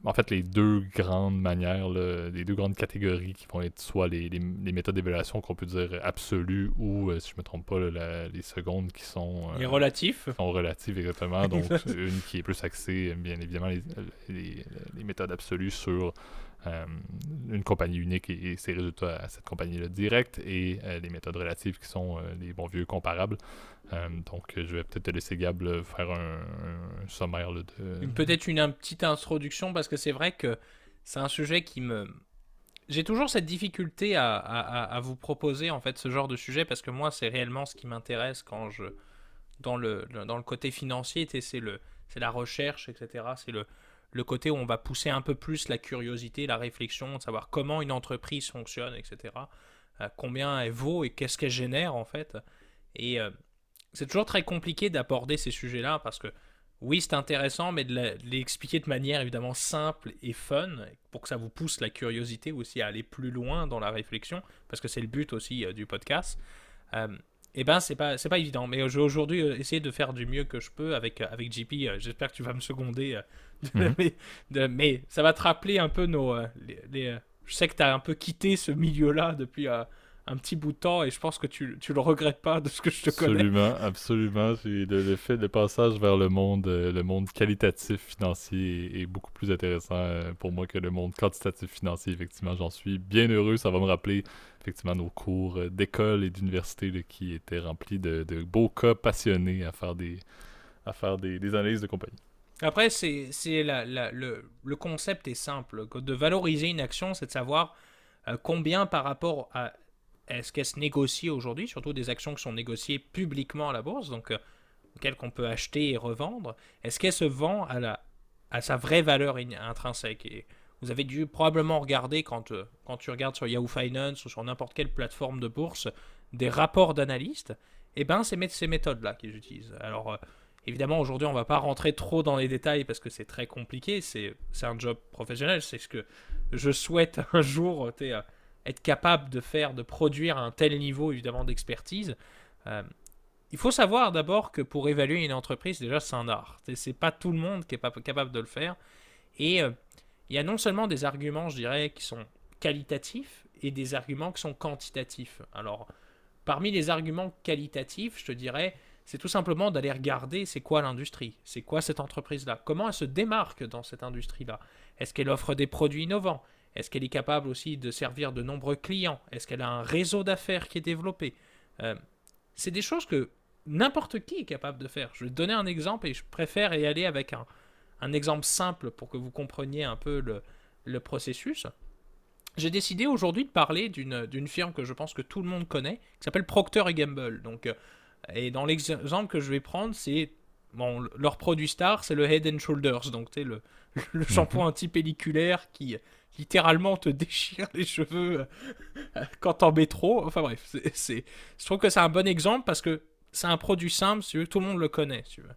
en fait, les deux grandes manières, les deux grandes catégories qui vont être soit les, les, méthodes d'évaluation qu'on peut dire absolues ou, euh, si je me trompe pas, les secondes qui sont... les relatifs. sont relatives, exactement. Donc, une qui est plus axée, bien évidemment, les, les méthodes absolues sur euh, une compagnie unique et, ses résultats à cette compagnie-là direct et euh, les méthodes relatives qui sont euh, les bons vieux comparables. donc, je vais peut-être te laisser Gab faire un, sommaire de. Peut-être une, petite introduction parce que c'est vrai que c'est un sujet qui me. J'ai toujours cette difficulté à, à, vous proposer en fait ce genre de sujet parce que moi c'est réellement ce qui m'intéresse quand je dans le, dans le côté financier c'est c'est la recherche etc c'est le le côté où on va pousser un peu plus la curiosité, la réflexion, de savoir comment une entreprise fonctionne, etc. Euh, combien elle vaut et qu'est-ce qu'elle génère en fait. Et euh, c'est toujours très compliqué d'aborder ces sujets-là parce que oui, c'est intéressant, mais de l'expliquer de manière évidemment simple et fun pour que ça vous pousse la curiosité aussi à aller plus loin dans la réflexion, parce que c'est le but aussi euh, du podcast eh ben c'est pas c'est pas évident mais je vais aujourd'hui euh, essayer de faire du mieux que je peux avec euh, avec JP euh, j'espère que tu vas me seconder mhm. mais, ça va te rappeler un peu nos les, je sais que tu as un peu quitté ce milieu là depuis un petit bout de temps et je pense que tu, tu le regrettes pas de ce que je te connais. Absolument, absolument. Le, le, fait de passage vers le monde, le monde qualitatif financier est, beaucoup plus intéressant pour moi que le monde quantitatif financier. Effectivement, j'en suis bien heureux. Ça va me rappeler effectivement nos cours euh, d'école et d'université qui étaient remplis de, beaux cas passionnés à faire des, à faire des, analyses de compagnie. Après, c'est, le, le, concept est simple. De valoriser une action, c'est de savoir euh, combien par rapport à est-ce qu'elle se négocie aujourd'hui, surtout des actions qui sont négociées publiquement à la bourse, donc euh, auxquelles qu'on peut acheter et revendre, est-ce qu'elle se vend à, la, à sa vraie valeur intrinsèque vous avez dû probablement regarder quand, euh, quand tu regardes sur Yahoo Finance ou sur n'importe quelle plateforme de bourse des rapports d'analystes. Et eh ben c'est ces méthodes-là qu'ils utilisent. Alors euh, évidemment aujourd'hui on va pas rentrer trop dans les détails parce que c'est très compliqué. C'est un job professionnel. C'est ce que je souhaite un jour euh, être capable de faire, de produire un tel niveau évidemment d'expertise. il faut savoir d'abord que pour évaluer une entreprise, déjà c'est un art. C'est pas tout le monde qui est pas capable de le faire. Et il y a non seulement des arguments, je dirais, qui sont qualitatifs et des arguments qui sont quantitatifs. Alors, parmi les arguments qualitatifs, je te dirais, c'est tout simplement d'aller regarder c'est quoi l'industrie, c'est quoi cette entreprise-là, comment elle se démarque dans cette industrie-là. Est-ce qu'elle offre des produits innovants? Est-ce qu'elle est capable aussi de servir de nombreux clients? Est-ce qu'elle a un réseau d'affaires qui est développé? Euh, C'est des choses que n'importe qui est capable de faire. Je vais te donner un exemple et je préfère y aller avec un, un exemple simple pour que vous compreniez un peu le, processus. J'ai décidé aujourd'hui de parler d'une firme que je pense que tout le monde connaît, qui s'appelle Procter Gamble. Donc, euh, et dans l'exemple que je vais prendre, c'est bon, leur produit star, c'est le Head and Shoulders, donc tu le, le mhm. shampoing anti-pelliculaire qui littéralement te déchire les cheveux euh, quand t'en mets trop. Enfin bref, c'est, je trouve que c'est un bon exemple parce que c'est un produit simple, si tout le monde le connaît. tu veux.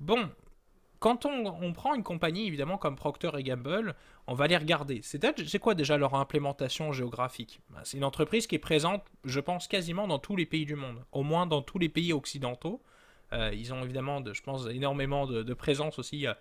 Bon, quand on, prend une compagnie, évidemment, comme Procter et Gamble, on va les regarder. C'est quoi déjà leur implémentation géographique? Bah, C'est une entreprise qui est présente, je pense, quasiment dans tous les pays du monde, au moins dans tous les pays occidentaux. Euh, ils ont évidemment, je pense, énormément de, présence aussi euh,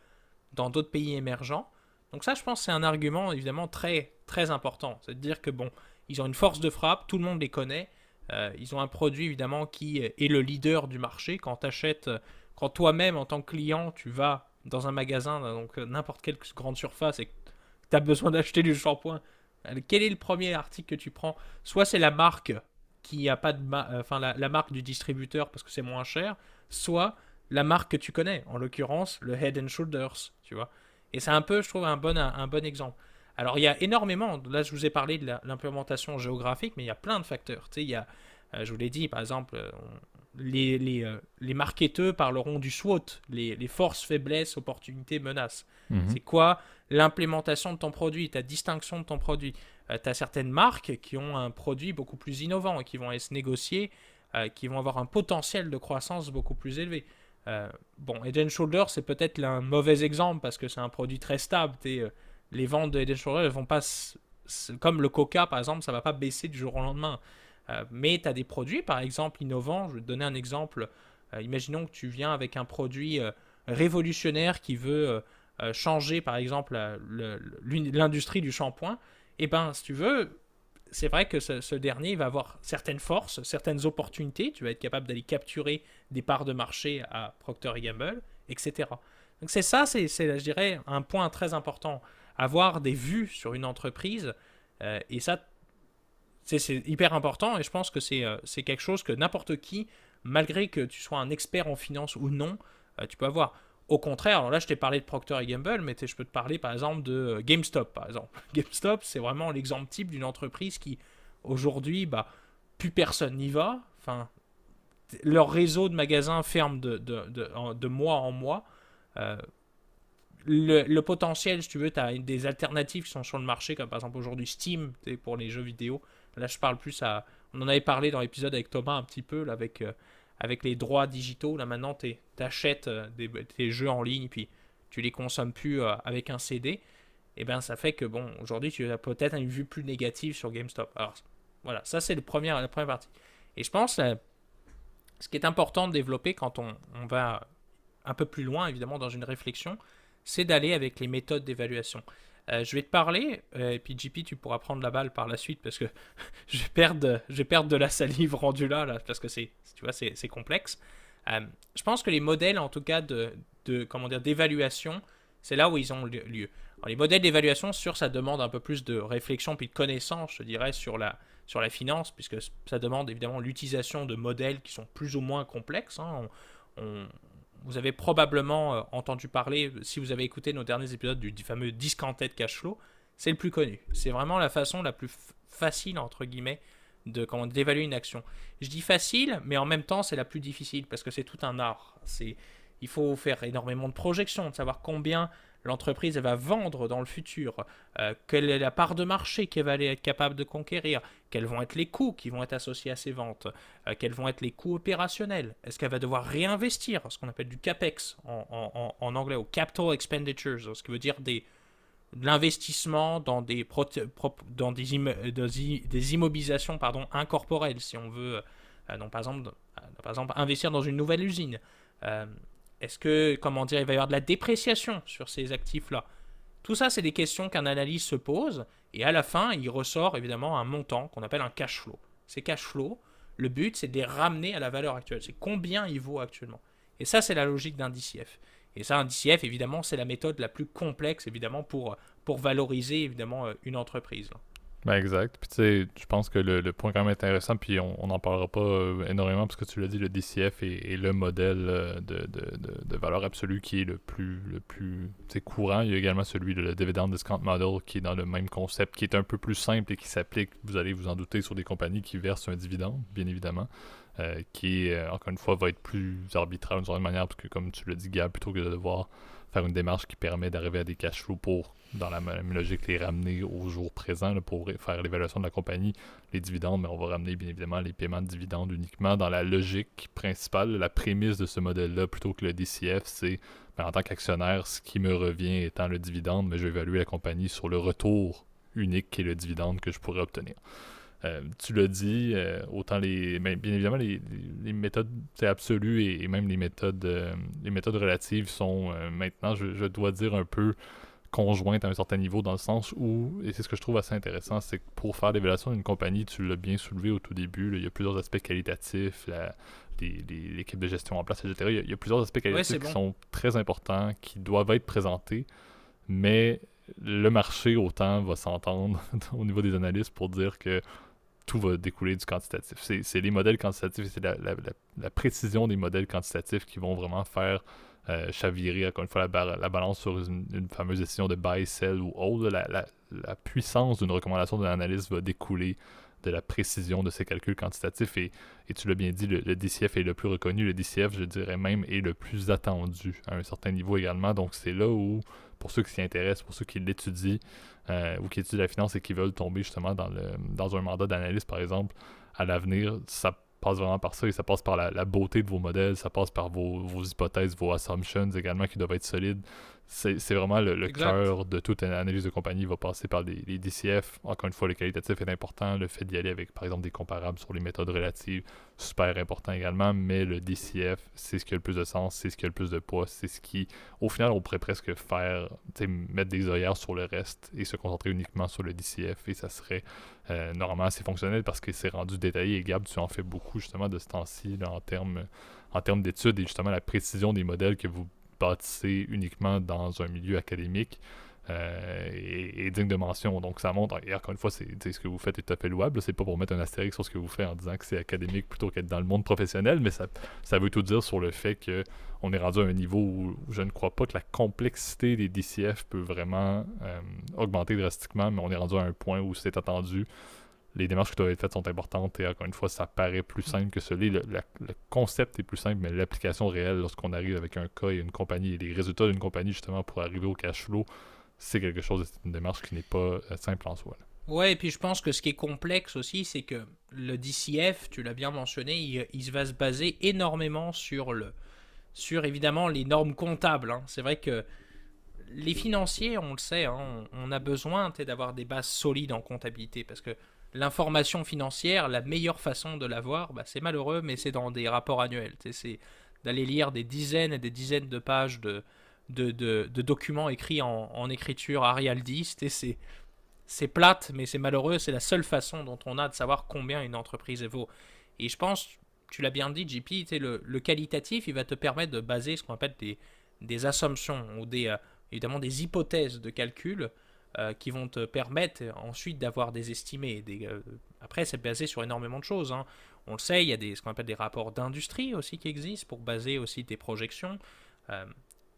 dans d'autres pays émergents. Donc ça, je pense, c'est un argument évidemment très, très important. C'est de dire que, bon, ils ont une force de frappe, tout le monde les connaît. Euh, ils ont un produit, évidemment, qui est le leader du marché. Quand tu achètes quand toi-même, en tant que client, tu vas dans un magasin, donc euh, n'importe quelle grande surface, et que tu as besoin d'acheter du shampoing, euh, quel est le premier article que tu prends? Soit c'est la marque qui a pas de euh, enfin la, marque du distributeur parce que c'est moins cher, soit la marque que tu connais, en l'occurrence le Head and Shoulders, tu vois. Et c'est un peu, je trouve, un bon, un, exemple. Alors il y a énormément, là je vous ai parlé de l'implémentation géographique, mais il y a plein de facteurs. Tu a, je vous l'ai dit, par exemple, les, les, euh, les, marketeurs parleront du SWOT, les, les forces, faiblesses, opportunités, menaces. Mhm. C'est quoi l'implémentation de ton produit, ta distinction de ton produit? Euh, Tu as certaines marques qui ont un produit beaucoup plus innovant et qui vont se négocier, euh, qui vont avoir un potentiel de croissance beaucoup plus élevé. bon, Head Shoulder, c'est peut-être un mauvais exemple parce que c'est un produit très stable. les ventes de Shoulder, elles vont pas. Comme le Coca, par exemple, ça va pas baisser du jour au lendemain. Euh, mais tu as des produits, par exemple, innovants. Je vais te donner un exemple. Euh, imaginons que tu viens avec un produit euh, révolutionnaire qui veut changer par exemple l'industrie du shampoing, et eh ben si tu veux, c'est vrai que ce, dernier va avoir certaines forces, certaines opportunités. Tu vas être capable d'aller capturer des parts de marché à Procter Gamble, etc. Donc c'est ça, c'est, je dirais, un point très important. Avoir des vues sur une entreprise, et ça, c'est, hyper important, et je pense que euh, c'est, quelque chose que n'importe qui, malgré que tu sois un expert en finance ou non, euh, tu peux avoir. Au contraire, alors là je t'ai parlé de Procter Gamble, mais je peux te parler par exemple de euh, GameStop par exemple. GameStop, c'est vraiment l'exemple type d'une entreprise qui aujourd'hui, bah, plus personne n'y va. Enfin, leur réseau de magasins ferme de, de, de, mois en mois. Euh, le, potentiel, si tu veux, tu as des alternatives qui sont sur le marché, comme par exemple aujourd'hui Steam pour les jeux vidéo. Là, je parle plus à. On en avait parlé dans l'épisode avec Thomas un petit peu. Euh, avec les droits digitaux, là maintenant tu achètes euh, tes jeux en ligne, puis tu les consommes plus euh, avec un CD, et eh bien ça fait que bon, aujourd'hui tu as peut-être une vue plus négative sur GameStop. Alors voilà, ça c'est le premier, la première partie. Et je pense, ce qui est important de développer quand on va un peu plus loin, évidemment, dans une réflexion, c'est d'aller avec les méthodes d'évaluation. Euh, je vais te parler, euh, et puis JP, tu pourras prendre la balle par la suite parce que je, vais perdre, je vais de la salive rendue là, parce que c'est, tu vois, c'est, complexe. Euh, je pense que les modèles, en tout cas, de comment dire, d'évaluation, c'est là où ils ont lieu. les modèles d'évaluation, sur ça demande un peu plus de réflexion puis de connaissance, je dirais, sur la, sur la finance, puisque ça demande évidemment l'utilisation de modèles qui sont plus ou moins complexes. Hein. on, vous avez probablement euh, entendu parler, si vous avez écouté nos derniers épisodes du, fameux discounted cash flow, c'est le plus connu. C'est vraiment la façon la plus facile, entre guillemets, de comment d'évaluer une action. Je dis facile, mais en même temps, c'est la plus difficile parce que c'est tout un art. C'est il faut faire énormément de projections, de savoir combien l'entreprise va vendre dans le futur, euh, quelle est la part de marché qu'elle va être capable de conquérir, quels vont être les coûts qui vont être associés à ces ventes, euh, quels vont être les coûts opérationnels, est-ce qu'elle va devoir réinvestir, ce qu'on appelle du CAPEX en, anglais, ou Capital Expenditures, ce qui veut dire des, de l'investissement dans des, immobilisations pardon, incorporelles, si on veut, euh, par, exemple, par exemple investir dans une nouvelle usine. Est-ce que, comment dire, il va y avoir de la dépréciation sur ces actifs-là? Tout ça, c'est des questions qu'un analyste se pose, et à la fin, il ressort évidemment un montant qu'on appelle un cash flow. Ces cash flows, le but, c'est de les ramener à la valeur actuelle. C'est combien il vaut actuellement. Et ça, c'est la logique d'un DCF. Et ça, un DCF, évidemment, c'est la méthode la plus complexe, évidemment, pour, valoriser, évidemment, une entreprise. Ben exact. Puis tu sais, je pense que le, point quand même intéressant, puis on n'en parlera pas euh, énormément parce que tu l'as dit, le DCF est, le modèle euh, de, de, valeur absolue qui est le plus, le plus courant. Il y a également celui de le Dividend Discount Model qui est dans le même concept, qui est un peu plus simple et qui s'applique, vous allez vous en douter, sur des compagnies qui versent un dividende, bien évidemment. Euh, qui, encore une fois, va être plus arbitraire d'une certaine manière, parce que comme tu l'as dit, Gab, plutôt que de devoir faire une démarche qui permet d'arriver à des cash flows pour, dans la même logique, les ramener au jour présent pour faire l'évaluation de la compagnie, les dividendes, mais on va ramener bien évidemment les paiements de dividendes uniquement dans la logique principale, la prémisse de ce modèle-là, plutôt que le DCF, c'est ben, en tant qu'actionnaire, ce qui me revient étant le dividende, mais je vais évaluer la compagnie sur le retour unique qui est le dividende que je pourrais obtenir. Euh, tu l'as dit, euh, autant les. Ben, bien évidemment, les, méthodes absolues et, même les méthodes, euh, les méthodes relatives sont maintenant, je, dois dire, un peu conjointes à un certain niveau, dans le sens où, et c'est ce que je trouve assez intéressant, c'est que pour faire l'évaluation d'une compagnie, tu l'as bien soulevé au tout début, il y a plusieurs aspects qualitatifs, l'équipe de gestion en place, etc. Il y a, plusieurs aspects qualitatifs qui sont très importants, qui doivent être présentés, mais le marché, autant, va s'entendre au niveau des analystes pour dire que tout va découler du quantitatif. C'est les modèles quantitatifs, c'est la, précision des modèles quantitatifs qui vont vraiment faire euh, chavirer, encore une fois, la, balance sur une, fameuse décision de buy, sell ou hold. La, puissance d'une recommandation de l'analyste va découler de la précision de ces calculs quantitatifs. Et, tu l'as bien dit, le, DCF est le plus reconnu. Le DCF, je dirais même, est le plus attendu à un certain niveau également. Donc, c'est là où pour ceux qui s'y intéressent, pour ceux qui l'étudient euh, ou qui étudient la finance et qui veulent tomber justement dans, le, dans un mandat d'analyste, par exemple, à l'avenir, ça passe vraiment par ça et ça passe par la, beauté de vos modèles, ça passe par vos, hypothèses, vos assumptions également qui doivent être solides. C'est vraiment le, cœur de toute analyse de compagnie Il va passer par les, DCF. Encore une fois, le qualitatif est important. Le fait d'y aller avec, par exemple, des comparables sur les méthodes relatives, super important également. Mais le DCF, c'est ce qui a le plus de sens, c'est ce qui a le plus de poids, c'est ce qui, au final, on pourrait presque faire, mettre des œillères sur le reste et se concentrer uniquement sur le DCF. Et ça serait euh, normalement assez fonctionnel parce que c'est rendu détaillé. Et Gab, tu en fais beaucoup justement de ce temps-ci en termes en termes d'études et justement la précision des modèles que vous bâtissez uniquement dans un milieu académique euh, et, digne de mention. Donc ça montre, et encore une fois, c'est ce que vous faites est tout à fait louable. C'est pas pour mettre un astérisque sur ce que vous faites en disant que c'est académique plutôt qu'être dans le monde professionnel, mais ça, ça veut tout dire sur le fait que on est rendu à un niveau où, je ne crois pas que la complexité des DCF peut vraiment euh, augmenter drastiquement, mais on est rendu à un point où c'est attendu les démarches qui doivent être faites sont importantes et encore une fois, ça paraît plus simple que celui. Le, le, concept est plus simple, mais l'application réelle, lorsqu'on arrive avec un cas et une compagnie et les résultats d'une compagnie justement pour arriver au cash flow, c'est quelque chose, c'est une démarche qui n'est pas euh, simple en soi. Ouais, et puis je pense que ce qui est complexe aussi, c'est que le DCF, tu l'as bien mentionné, il, il, va se baser énormément sur le, sur évidemment les normes comptables. Hein. C'est vrai que les financiers, on le sait, hein, on, a besoin d'avoir des bases solides en comptabilité parce que l'information financière, la meilleure façon de l'avoir, bah, c'est malheureux, mais c'est dans des rapports annuels. C'est d'aller lire des dizaines et des dizaines de pages de, de, documents écrits en, écriture arialdiste. Et c'est, c'est plate, mais c'est malheureux. C'est la seule façon dont on a de savoir combien une entreprise vaut. Et je pense, tu l'as bien dit, JP, le, le qualitatif, il va te permettre de baser ce qu'on appelle des, des assumptions ou des, euh, évidemment des hypothèses de calcul euh, qui vont te permettre ensuite d'avoir des estimés. Des, euh, après, c'est basé sur énormément de choses. Hein. On le sait, il y a des, ce qu'on appelle des rapports d'industrie aussi qui existent pour baser aussi tes projections. Euh,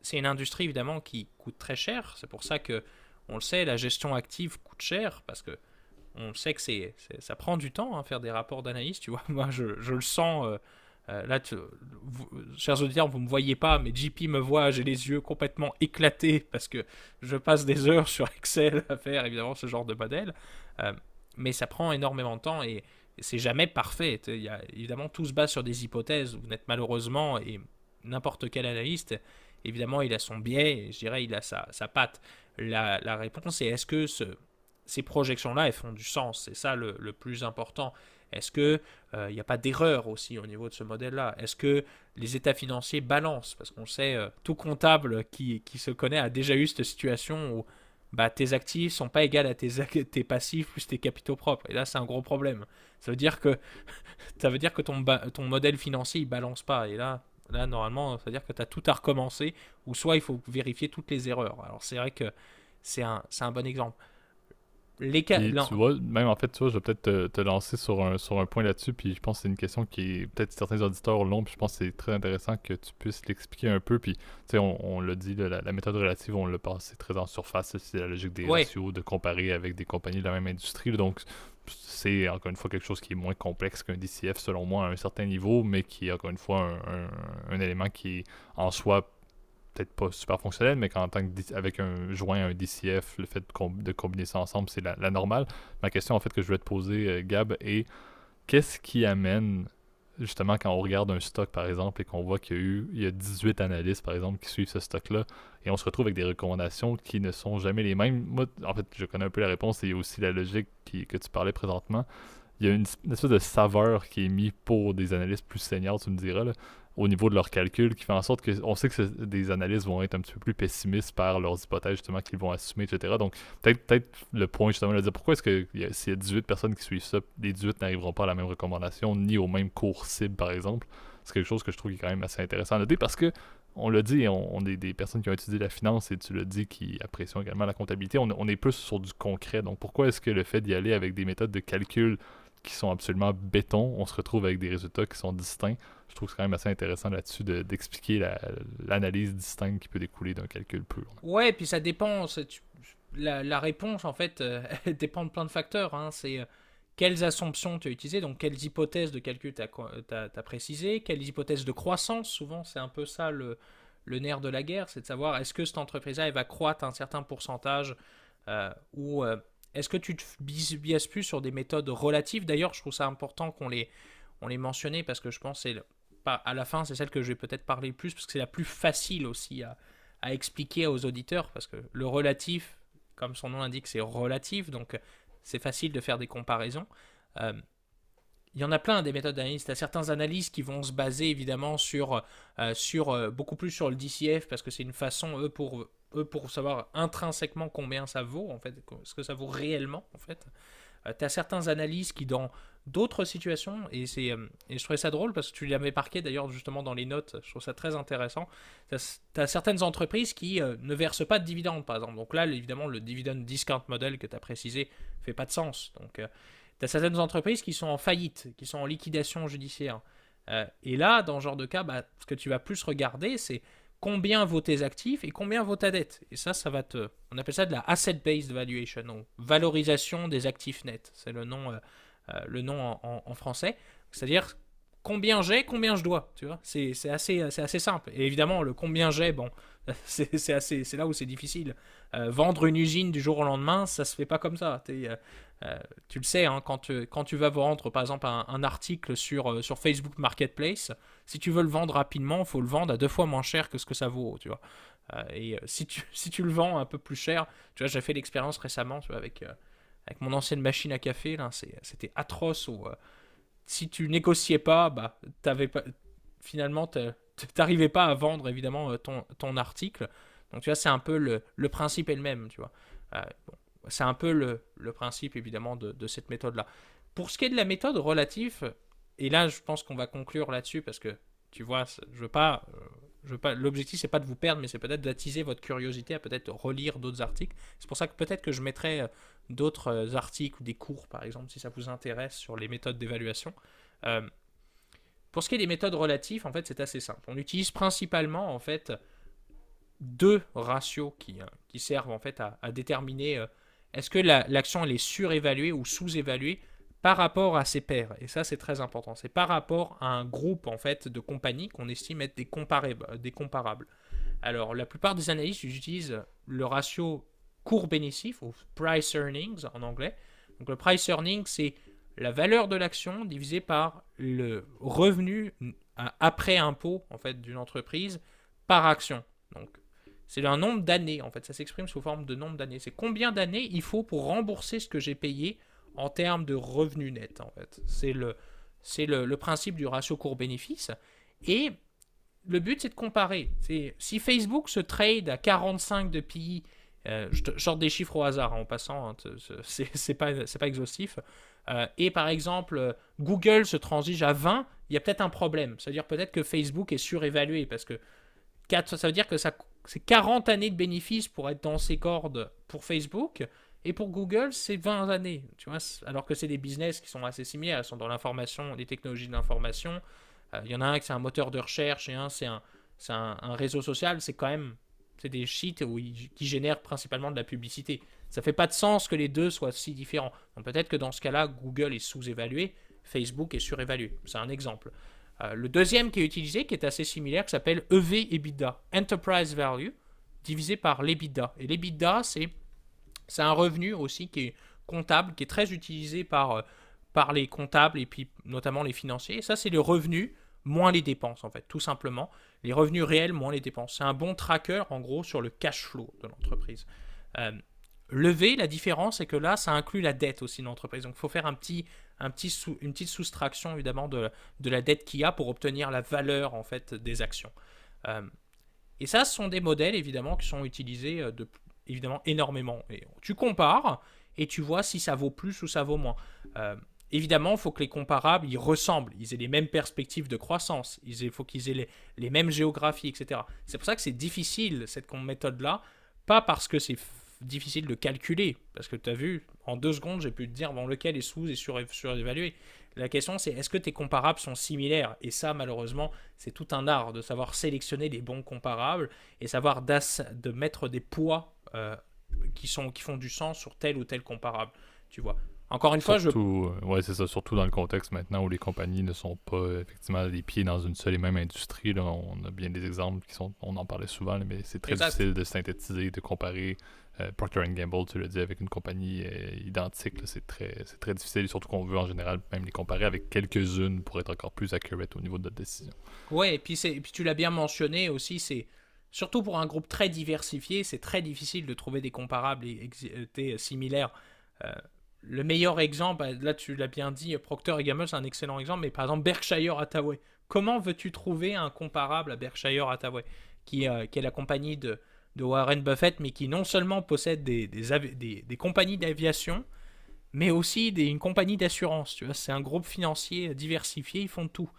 c'est une industrie évidemment qui coûte très cher. C'est pour ça que, on le sait, la gestion active coûte cher parce que on sait que c'est, ça prend du temps à hein, faire des rapports d'analyse. Tu vois, moi je le sens euh, là, chers auditeurs, vous ne me voyez pas, mais JP me voit, j'ai les yeux complètement éclatés parce que je passe des heures sur Excel à faire évidemment ce genre de modèle. Euh, mais ça prend énormément de temps et, c'est jamais parfait. Évidemment, tout se base sur des hypothèses. Vous n'êtes malheureusement, et n'importe quel analyste, évidemment, il a son biais, je dirais, il a sa, sa patte. La, réponse est est-ce que ce, ces projections-là, elles font du sens? C'est ça le plus important. Est-ce qu'il n'y euh, a pas d'erreur aussi au niveau de ce modèle-là? Est-ce que les états financiers balancent? Parce qu'on sait, euh, tout comptable qui, se connaît a déjà eu cette situation où bah, tes actifs sont pas égales à tes, tes passifs plus tes capitaux propres. Et là, c'est un gros problème. Ça veut dire que, ça veut dire que ton, modèle financier, il balance pas. Et là, là normalement, ça veut dire que tu as tout à recommencer, ou soit il faut vérifier toutes les erreurs. Alors c'est vrai que c'est un bon exemple les cas. Tu vois, même en fait, tu vois, je vais peut-être te, lancer sur un, sur un point là-dessus, puis je pense que c'est une question qui est peut-être certains auditeurs l'ont, puis je pense que c'est très intéressant que tu puisses l'expliquer un peu. Puis, tu sais, on, on l'a dit, la, méthode relative, on l'a passé très en surface, c'est la logique des ratios, de comparer avec des compagnies de la même industrie. donc, c'est encore une fois quelque chose qui est moins complexe qu'un DCF selon moi à un certain niveau, mais qui est encore une fois un, un élément qui est en soi peut-être pas super fonctionnel, mais qu'en tant que avec un joint, un DCF, le fait de, combiner ça ensemble, c'est la, normale. Ma question en fait que je voulais te poser, euh, Gab, est qu'est-ce qui amène justement quand on regarde un stock par exemple et qu'on voit qu'il y a eu il y a 18 analystes par exemple qui suivent ce stock-là et on se retrouve avec des recommandations qui ne sont jamais les mêmes? Moi, en fait, je connais un peu la réponse et aussi la logique qui, que tu parlais présentement. Il y a une, une espèce de saveur qui est mise pour des analystes plus seniors, tu me diras. Là au niveau de leurs calculs qui fait en sorte que on sait que des analystes vont être un petit peu plus pessimistes par leurs hypothèses justement qu'ils vont assumer, etc. Donc peut-être peut le point justement de dire pourquoi est-ce que s'il y a 18 personnes qui suivent ça, les 18 n'arriveront pas à la même recommandation ni au même cours cible par exemple? C'est quelque chose que je trouve qui est quand même assez intéressant à noter parce que on l'a dit, on, est des personnes qui ont étudié la finance et tu l'as dit qui apprécient également la comptabilité. On est plus sur du concret. Donc pourquoi est-ce que le fait d'y aller avec des méthodes de calcul qui sont absolument béton, on se retrouve avec des résultats qui sont distincts. Je trouve que c'est quand même assez intéressant là-dessus d'expliquer l'analyse distincte qui peut découler d'un calcul pur. Ouais, puis ça dépend. La, réponse, en fait, euh, elle dépend de plein de facteurs. Hein. C'est euh, quelles assumptions tu as utilisées, donc quelles hypothèses de calcul tu as, précisées, quelles hypothèses de croissance. Souvent, c'est un peu ça le, le nerf de la guerre, c'est de savoir est-ce que cette entreprise-là va croître un certain pourcentage euh, ou est-ce que tu te biaises plus sur des méthodes relatives? D'ailleurs, je trouve ça important qu'on les, on les parce que je pense que à la fin, c'est celle que je vais peut-être parler le plus parce que c'est la plus facile aussi à, expliquer aux auditeurs, parce que le relatif, comme son nom l'indique, c'est relatif, donc c'est facile de faire des comparaisons. Euh, il y en a plein des méthodes d'analyse. Il y a certaines analyses qui vont se baser évidemment sur, euh, sur euh, beaucoup plus sur le DCF parce que c'est une façon, eux, pour, eux, pour savoir intrinsèquement combien ça vaut, en fait, ce que ça vaut réellement, en fait. tu as certaines analyses qui, dans d'autres situations, et, c'est, et je trouvais ça drôle parce que tu l'avais marqué d'ailleurs justement dans les notes, je trouve ça très intéressant. Tu as, certaines entreprises qui ne versent pas de dividendes, par exemple. Donc là, évidemment, le dividend discount model que tu as précisé fait pas de sens. Donc tu certaines entreprises qui sont en faillite, qui sont en liquidation judiciaire. Euh, et là, dans ce genre de cas, bah, ce que tu vas plus regarder, c'est combien vaut tes actifs et combien vaut ta dette. Et ça, ça va te. On appelle ça de la asset-based valuation, donc valorisation des actifs nets. C'est le nom, euh, euh, le nom en, français. C'est-à-dire combien j'ai, combien je dois. Tu vois, c'est assez, assez simple. Et évidemment, le combien j'ai, bon, c'est là où c'est difficile. Vendre une usine du jour au lendemain, ça se fait pas comme ça. Euh, tu le sais, hein, quand, tu, quand tu vas vendre par exemple un, article sur, sur Facebook Marketplace, si tu veux le vendre rapidement, il faut le vendre à deux fois moins cher que ce que ça vaut. Tu vois. et si tu, si tu le vends un peu plus cher, tu vois, j'ai fait l'expérience récemment avec, avec mon ancienne machine à café, c'était atroce. Si tu négociais pas, bah, avais pas finalement, tu n'arrivais pas à vendre évidemment euh, ton, ton article. Donc tu vois, c'est un peu le, le principe est le même, tu vois. Euh, c'est un peu le, principe évidemment de, cette méthode-là. Pour ce qui est de la méthode relative, et là je pense qu'on va conclure là-dessus parce que tu vois, je veux pas, euh, je veux pas. L'objectif c'est pas de vous perdre, mais c'est peut-être d'attiser votre curiosité à peut-être relire d'autres articles. C'est pour ça que peut-être que je mettrai d'autres articles ou des cours par exemple si ça vous intéresse sur les méthodes d'évaluation. Pour ce qui est des méthodes relatives, en fait, c'est assez simple. On utilise principalement, en fait, deux ratios qui, euh, servent, en fait, à, déterminer euh, est-ce que l'action, est surévaluée ou sous-évaluée par rapport à ses pairs? Et ça, c'est très important. C'est par rapport à un groupe, en fait, de compagnies qu'on estime être des, comparables. Alors, la plupart des analystes utilisent le ratio court-bénéfice, ou price earnings en anglais. Donc, le price earnings, c'est la valeur de l'action divisée par le revenu après impôt en fait d'une entreprise par action. C'est un nombre d'années en fait, ça s'exprime sous forme de nombre d'années. C'est combien d'années il faut pour rembourser ce que j'ai payé en termes de revenus net en fait. C'est le c'est le, principe du ratio court-bénéfice et le but c'est de comparer. C'est si Facebook se trade à 45 de PI euh, je des chiffres au hasard hein, en passant, hein, c'est pas, pas exhaustif. Euh, et par exemple, Google se transige à 20, il y a peut-être un problème. C'est-à-dire peut-être que Facebook est surévalué parce que 4, ça veut dire que ça, c'est 40 années de bénéfices pour être dans ces cordes pour Facebook. Et pour Google, c'est 20 années. Alors que c'est des business qui sont assez similaires. Ils sont dans l'information, les technologies de l'information. Euh, il y en a un qui c'est un moteur de recherche et un c'est un, un, réseau social. C'est quand même c'est des où qui génèrent principalement de la publicité. Ça fait pas de sens que les deux soient si différents. peut-être que dans ce cas-là, Google est sous-évalué, Facebook est surévalué. C'est un exemple. Euh, le deuxième qui est utilisé, qui est assez similaire, qui s'appelle EV EBITDA, Enterprise Value, divisé par l'EBITDA. Et l'EBITDA, c'est, un revenu aussi qui est comptable, qui est très utilisé par, euh, par les comptables et puis notamment les financiers. Et ça, c'est le revenu moins les dépenses, en fait, tout simplement. Les revenus réels moins les dépenses. C'est un bon tracker, en gros, sur le cash flow de l'entreprise. Euh, lever, la différence, c'est que là, ça inclut la dette aussi de l'entreprise. Donc, il faut faire un petit, un petit une petite soustraction, évidemment, de, la dette qu'il y a pour obtenir la valeur, en fait, des actions. Euh, et ça, ce sont des modèles, évidemment, qui sont utilisés, euh, de, évidemment, énormément. Et tu compares et tu vois si ça vaut plus ou ça vaut moins. Évidemment, il faut que les comparables, ils ressemblent, ils aient les mêmes perspectives de croissance, il faut qu'ils aient les, mêmes géographies, etc. C'est pour ça que c'est difficile, cette méthode-là, pas parce que c'est difficile de calculer, parce que tu as vu, en deux secondes, j'ai pu te dire bon, lequel est sous et surévalué. La question, c'est est-ce que tes comparables sont similaires? Et ça, malheureusement, c'est tout un art de savoir sélectionner les bons comparables et savoir de mettre des poids euh, qui, sont, qui font du sens sur tel ou tel comparable. Tu vois encore une fois, je. Euh, ouais, c'est ça. Surtout dans le contexte maintenant où les compagnies ne sont pas effectivement les pieds dans une seule et même industrie. Là. On a bien des exemples qui sont. On en parlait souvent, mais c'est très difficile de synthétiser, de comparer. Euh, Procter Gamble, tu le dis, avec une compagnie euh, identique, c'est très, très difficile. Surtout qu'on veut en général même les comparer avec quelques-unes pour être encore plus accurate au niveau de notre décision. Ouais, et puis, puis tu l'as bien mentionné aussi, c'est surtout pour un groupe très diversifié, c'est très difficile de trouver des comparables et euh, similaires. Euh, le meilleur exemple, bah, là tu l'as bien dit, Procter et Gamble c'est un excellent exemple, mais par exemple Berkshire Hathaway. Comment veux-tu trouver un comparable à Berkshire Hathaway, euh, qui est la compagnie de, de, Warren Buffett, mais qui non seulement possède des, des, compagnies d'aviation, mais aussi une compagnie d'assurance. C'est un groupe financier diversifié, ils font tout.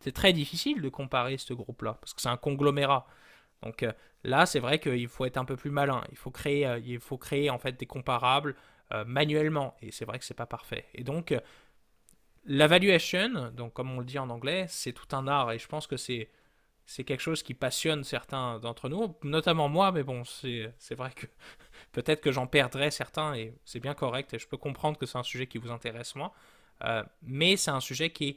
C'est très difficile de comparer ce groupe-là, parce que c'est un conglomérat. Donc euh, là, c'est vrai qu'il faut être un peu plus malin. Il faut créer, euh, il faut créer en fait des comparables euh, manuellement. Et c'est vrai que c'est pas parfait. Et donc, euh, l'avaluation, donc comme on le dit en anglais, c'est tout un art. Et je pense que c'est c'est quelque chose qui passionne certains d'entre nous, notamment moi, mais bon, c'est vrai que peut-être que j'en perdrai certains, et c'est bien correct, et je peux comprendre que c'est un sujet qui vous intéresse moi, euh, mais c'est un sujet qui est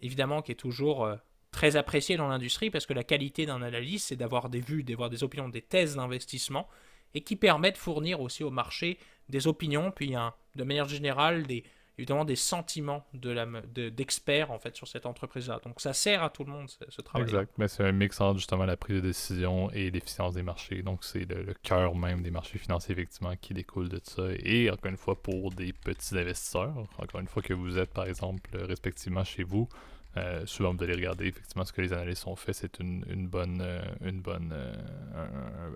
évidemment qui est toujours très apprécié dans l'industrie, parce que la qualité d'un analyste, c'est d'avoir des vues, d'avoir des opinions, des thèses d'investissement, et qui permet de fournir aussi au marché des opinions, puis de manière générale des, évidemment des sentiments d'experts de en fait sur cette entreprise-là. Donc ça sert à tout le monde ce, travail. Exact, mais c'est un mix entre justement la prise de décision et l'efficience des marchés. Donc c'est le, cœur même des marchés financiers effectivement qui découle de ça. Et encore une fois pour des petits investisseurs, encore une fois que vous êtes par exemple respectivement chez vous. Euh, souvent, vous allez regarder effectivement ce que les analystes ont fait, c'est une, une, bonne, euh, une bonne, euh,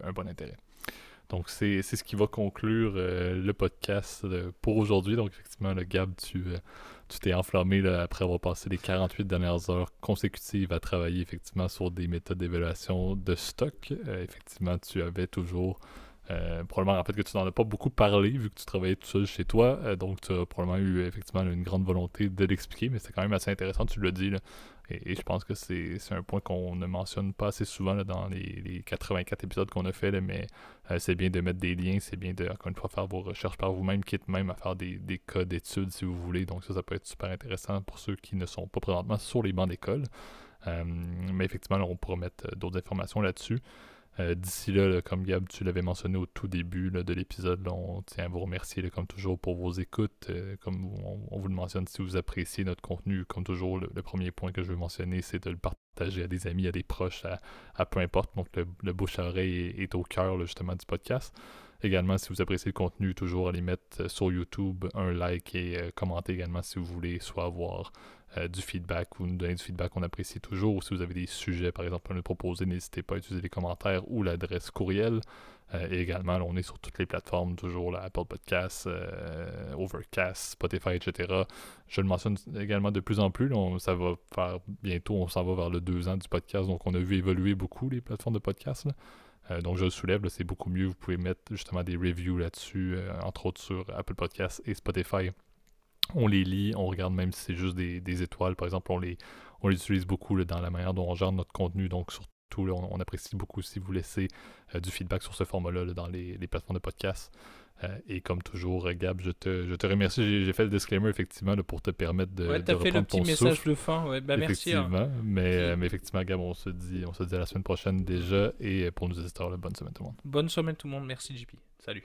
un, bon intérêt. Donc, c'est ce qui va conclure euh, le podcast euh, pour aujourd'hui. Donc, effectivement, le Gab, tu euh, t'es enflammé après avoir passé les 48 dernières heures consécutives à travailler effectivement sur des méthodes d'évaluation de stock. effectivement, tu avais toujours probablement en fait que tu n'en as pas beaucoup parlé vu que tu travaillais tout seul chez toi. donc tu as probablement eu effectivement une grande volonté de l'expliquer, mais c'est quand même assez intéressant, tu l'as dit. Là. Et, je pense que c'est un point qu'on ne mentionne pas assez souvent dans les, 84 épisodes qu'on a fait, mais euh, c'est bien de mettre des liens, c'est bien de, encore une fois, faire vos recherches par vous-même, quitte même à faire des, cas d'études si vous voulez. Donc ça, ça peut être super intéressant pour ceux qui ne sont pas présentement sur les bancs d'école. Euh, mais effectivement, on pourra mettre euh, d'autres informations là-dessus. Euh, d'ici là, comme Gab, tu l'avais mentionné au tout début de l'épisode, on tient à vous remercier comme toujours pour vos écoutes. Euh, comme on, vous le mentionne, si vous appréciez notre contenu, comme toujours, le, premier point que je veux mentionner, c'est de le partager à des amis, à des proches, à, peu importe. Donc le, bouche à oreille est, au cœur justement du podcast. Également, si vous appréciez le contenu, toujours allez mettre sur YouTube un like et euh, commenter également si vous voulez soit avoir euh, du feedback ou nous donner du feedback, on apprécie toujours. Si vous avez des sujets, par exemple, à nous proposer, n'hésitez pas à utiliser les commentaires ou l'adresse courriel. Euh, et également, on est sur toutes les plateformes, toujours la Apple Podcasts, euh, Overcast, Spotify, etc. Je le mentionne également de plus en plus. ça va faire bientôt, on s'en va vers le deux ans du podcast. Donc, on a vu évoluer beaucoup les plateformes de podcast. donc, je le soulève, c'est beaucoup mieux. Vous pouvez mettre justement des reviews là-dessus, entre autres sur Apple Podcasts et Spotify on les lit, on regarde même si c'est juste des, étoiles, par exemple, on les, on les utilise beaucoup dans la manière dont on gère notre contenu, donc surtout, on, apprécie beaucoup si vous laissez euh, du feedback sur ce format-là dans les, plateformes de podcast. Euh, et comme toujours, Gab, je te, je te remercie. J'ai fait le disclaimer effectivement pour te permettre de. Ouais, t'as fait le petit message de fin. Ouais, bah, merci. Hein. Mais, euh, mais, effectivement, Gab, on se, dit, on se dit à la semaine prochaine déjà. Et pour nous auditeurs, bonne semaine tout le monde. Bonne semaine tout le monde. Merci, JP. Salut.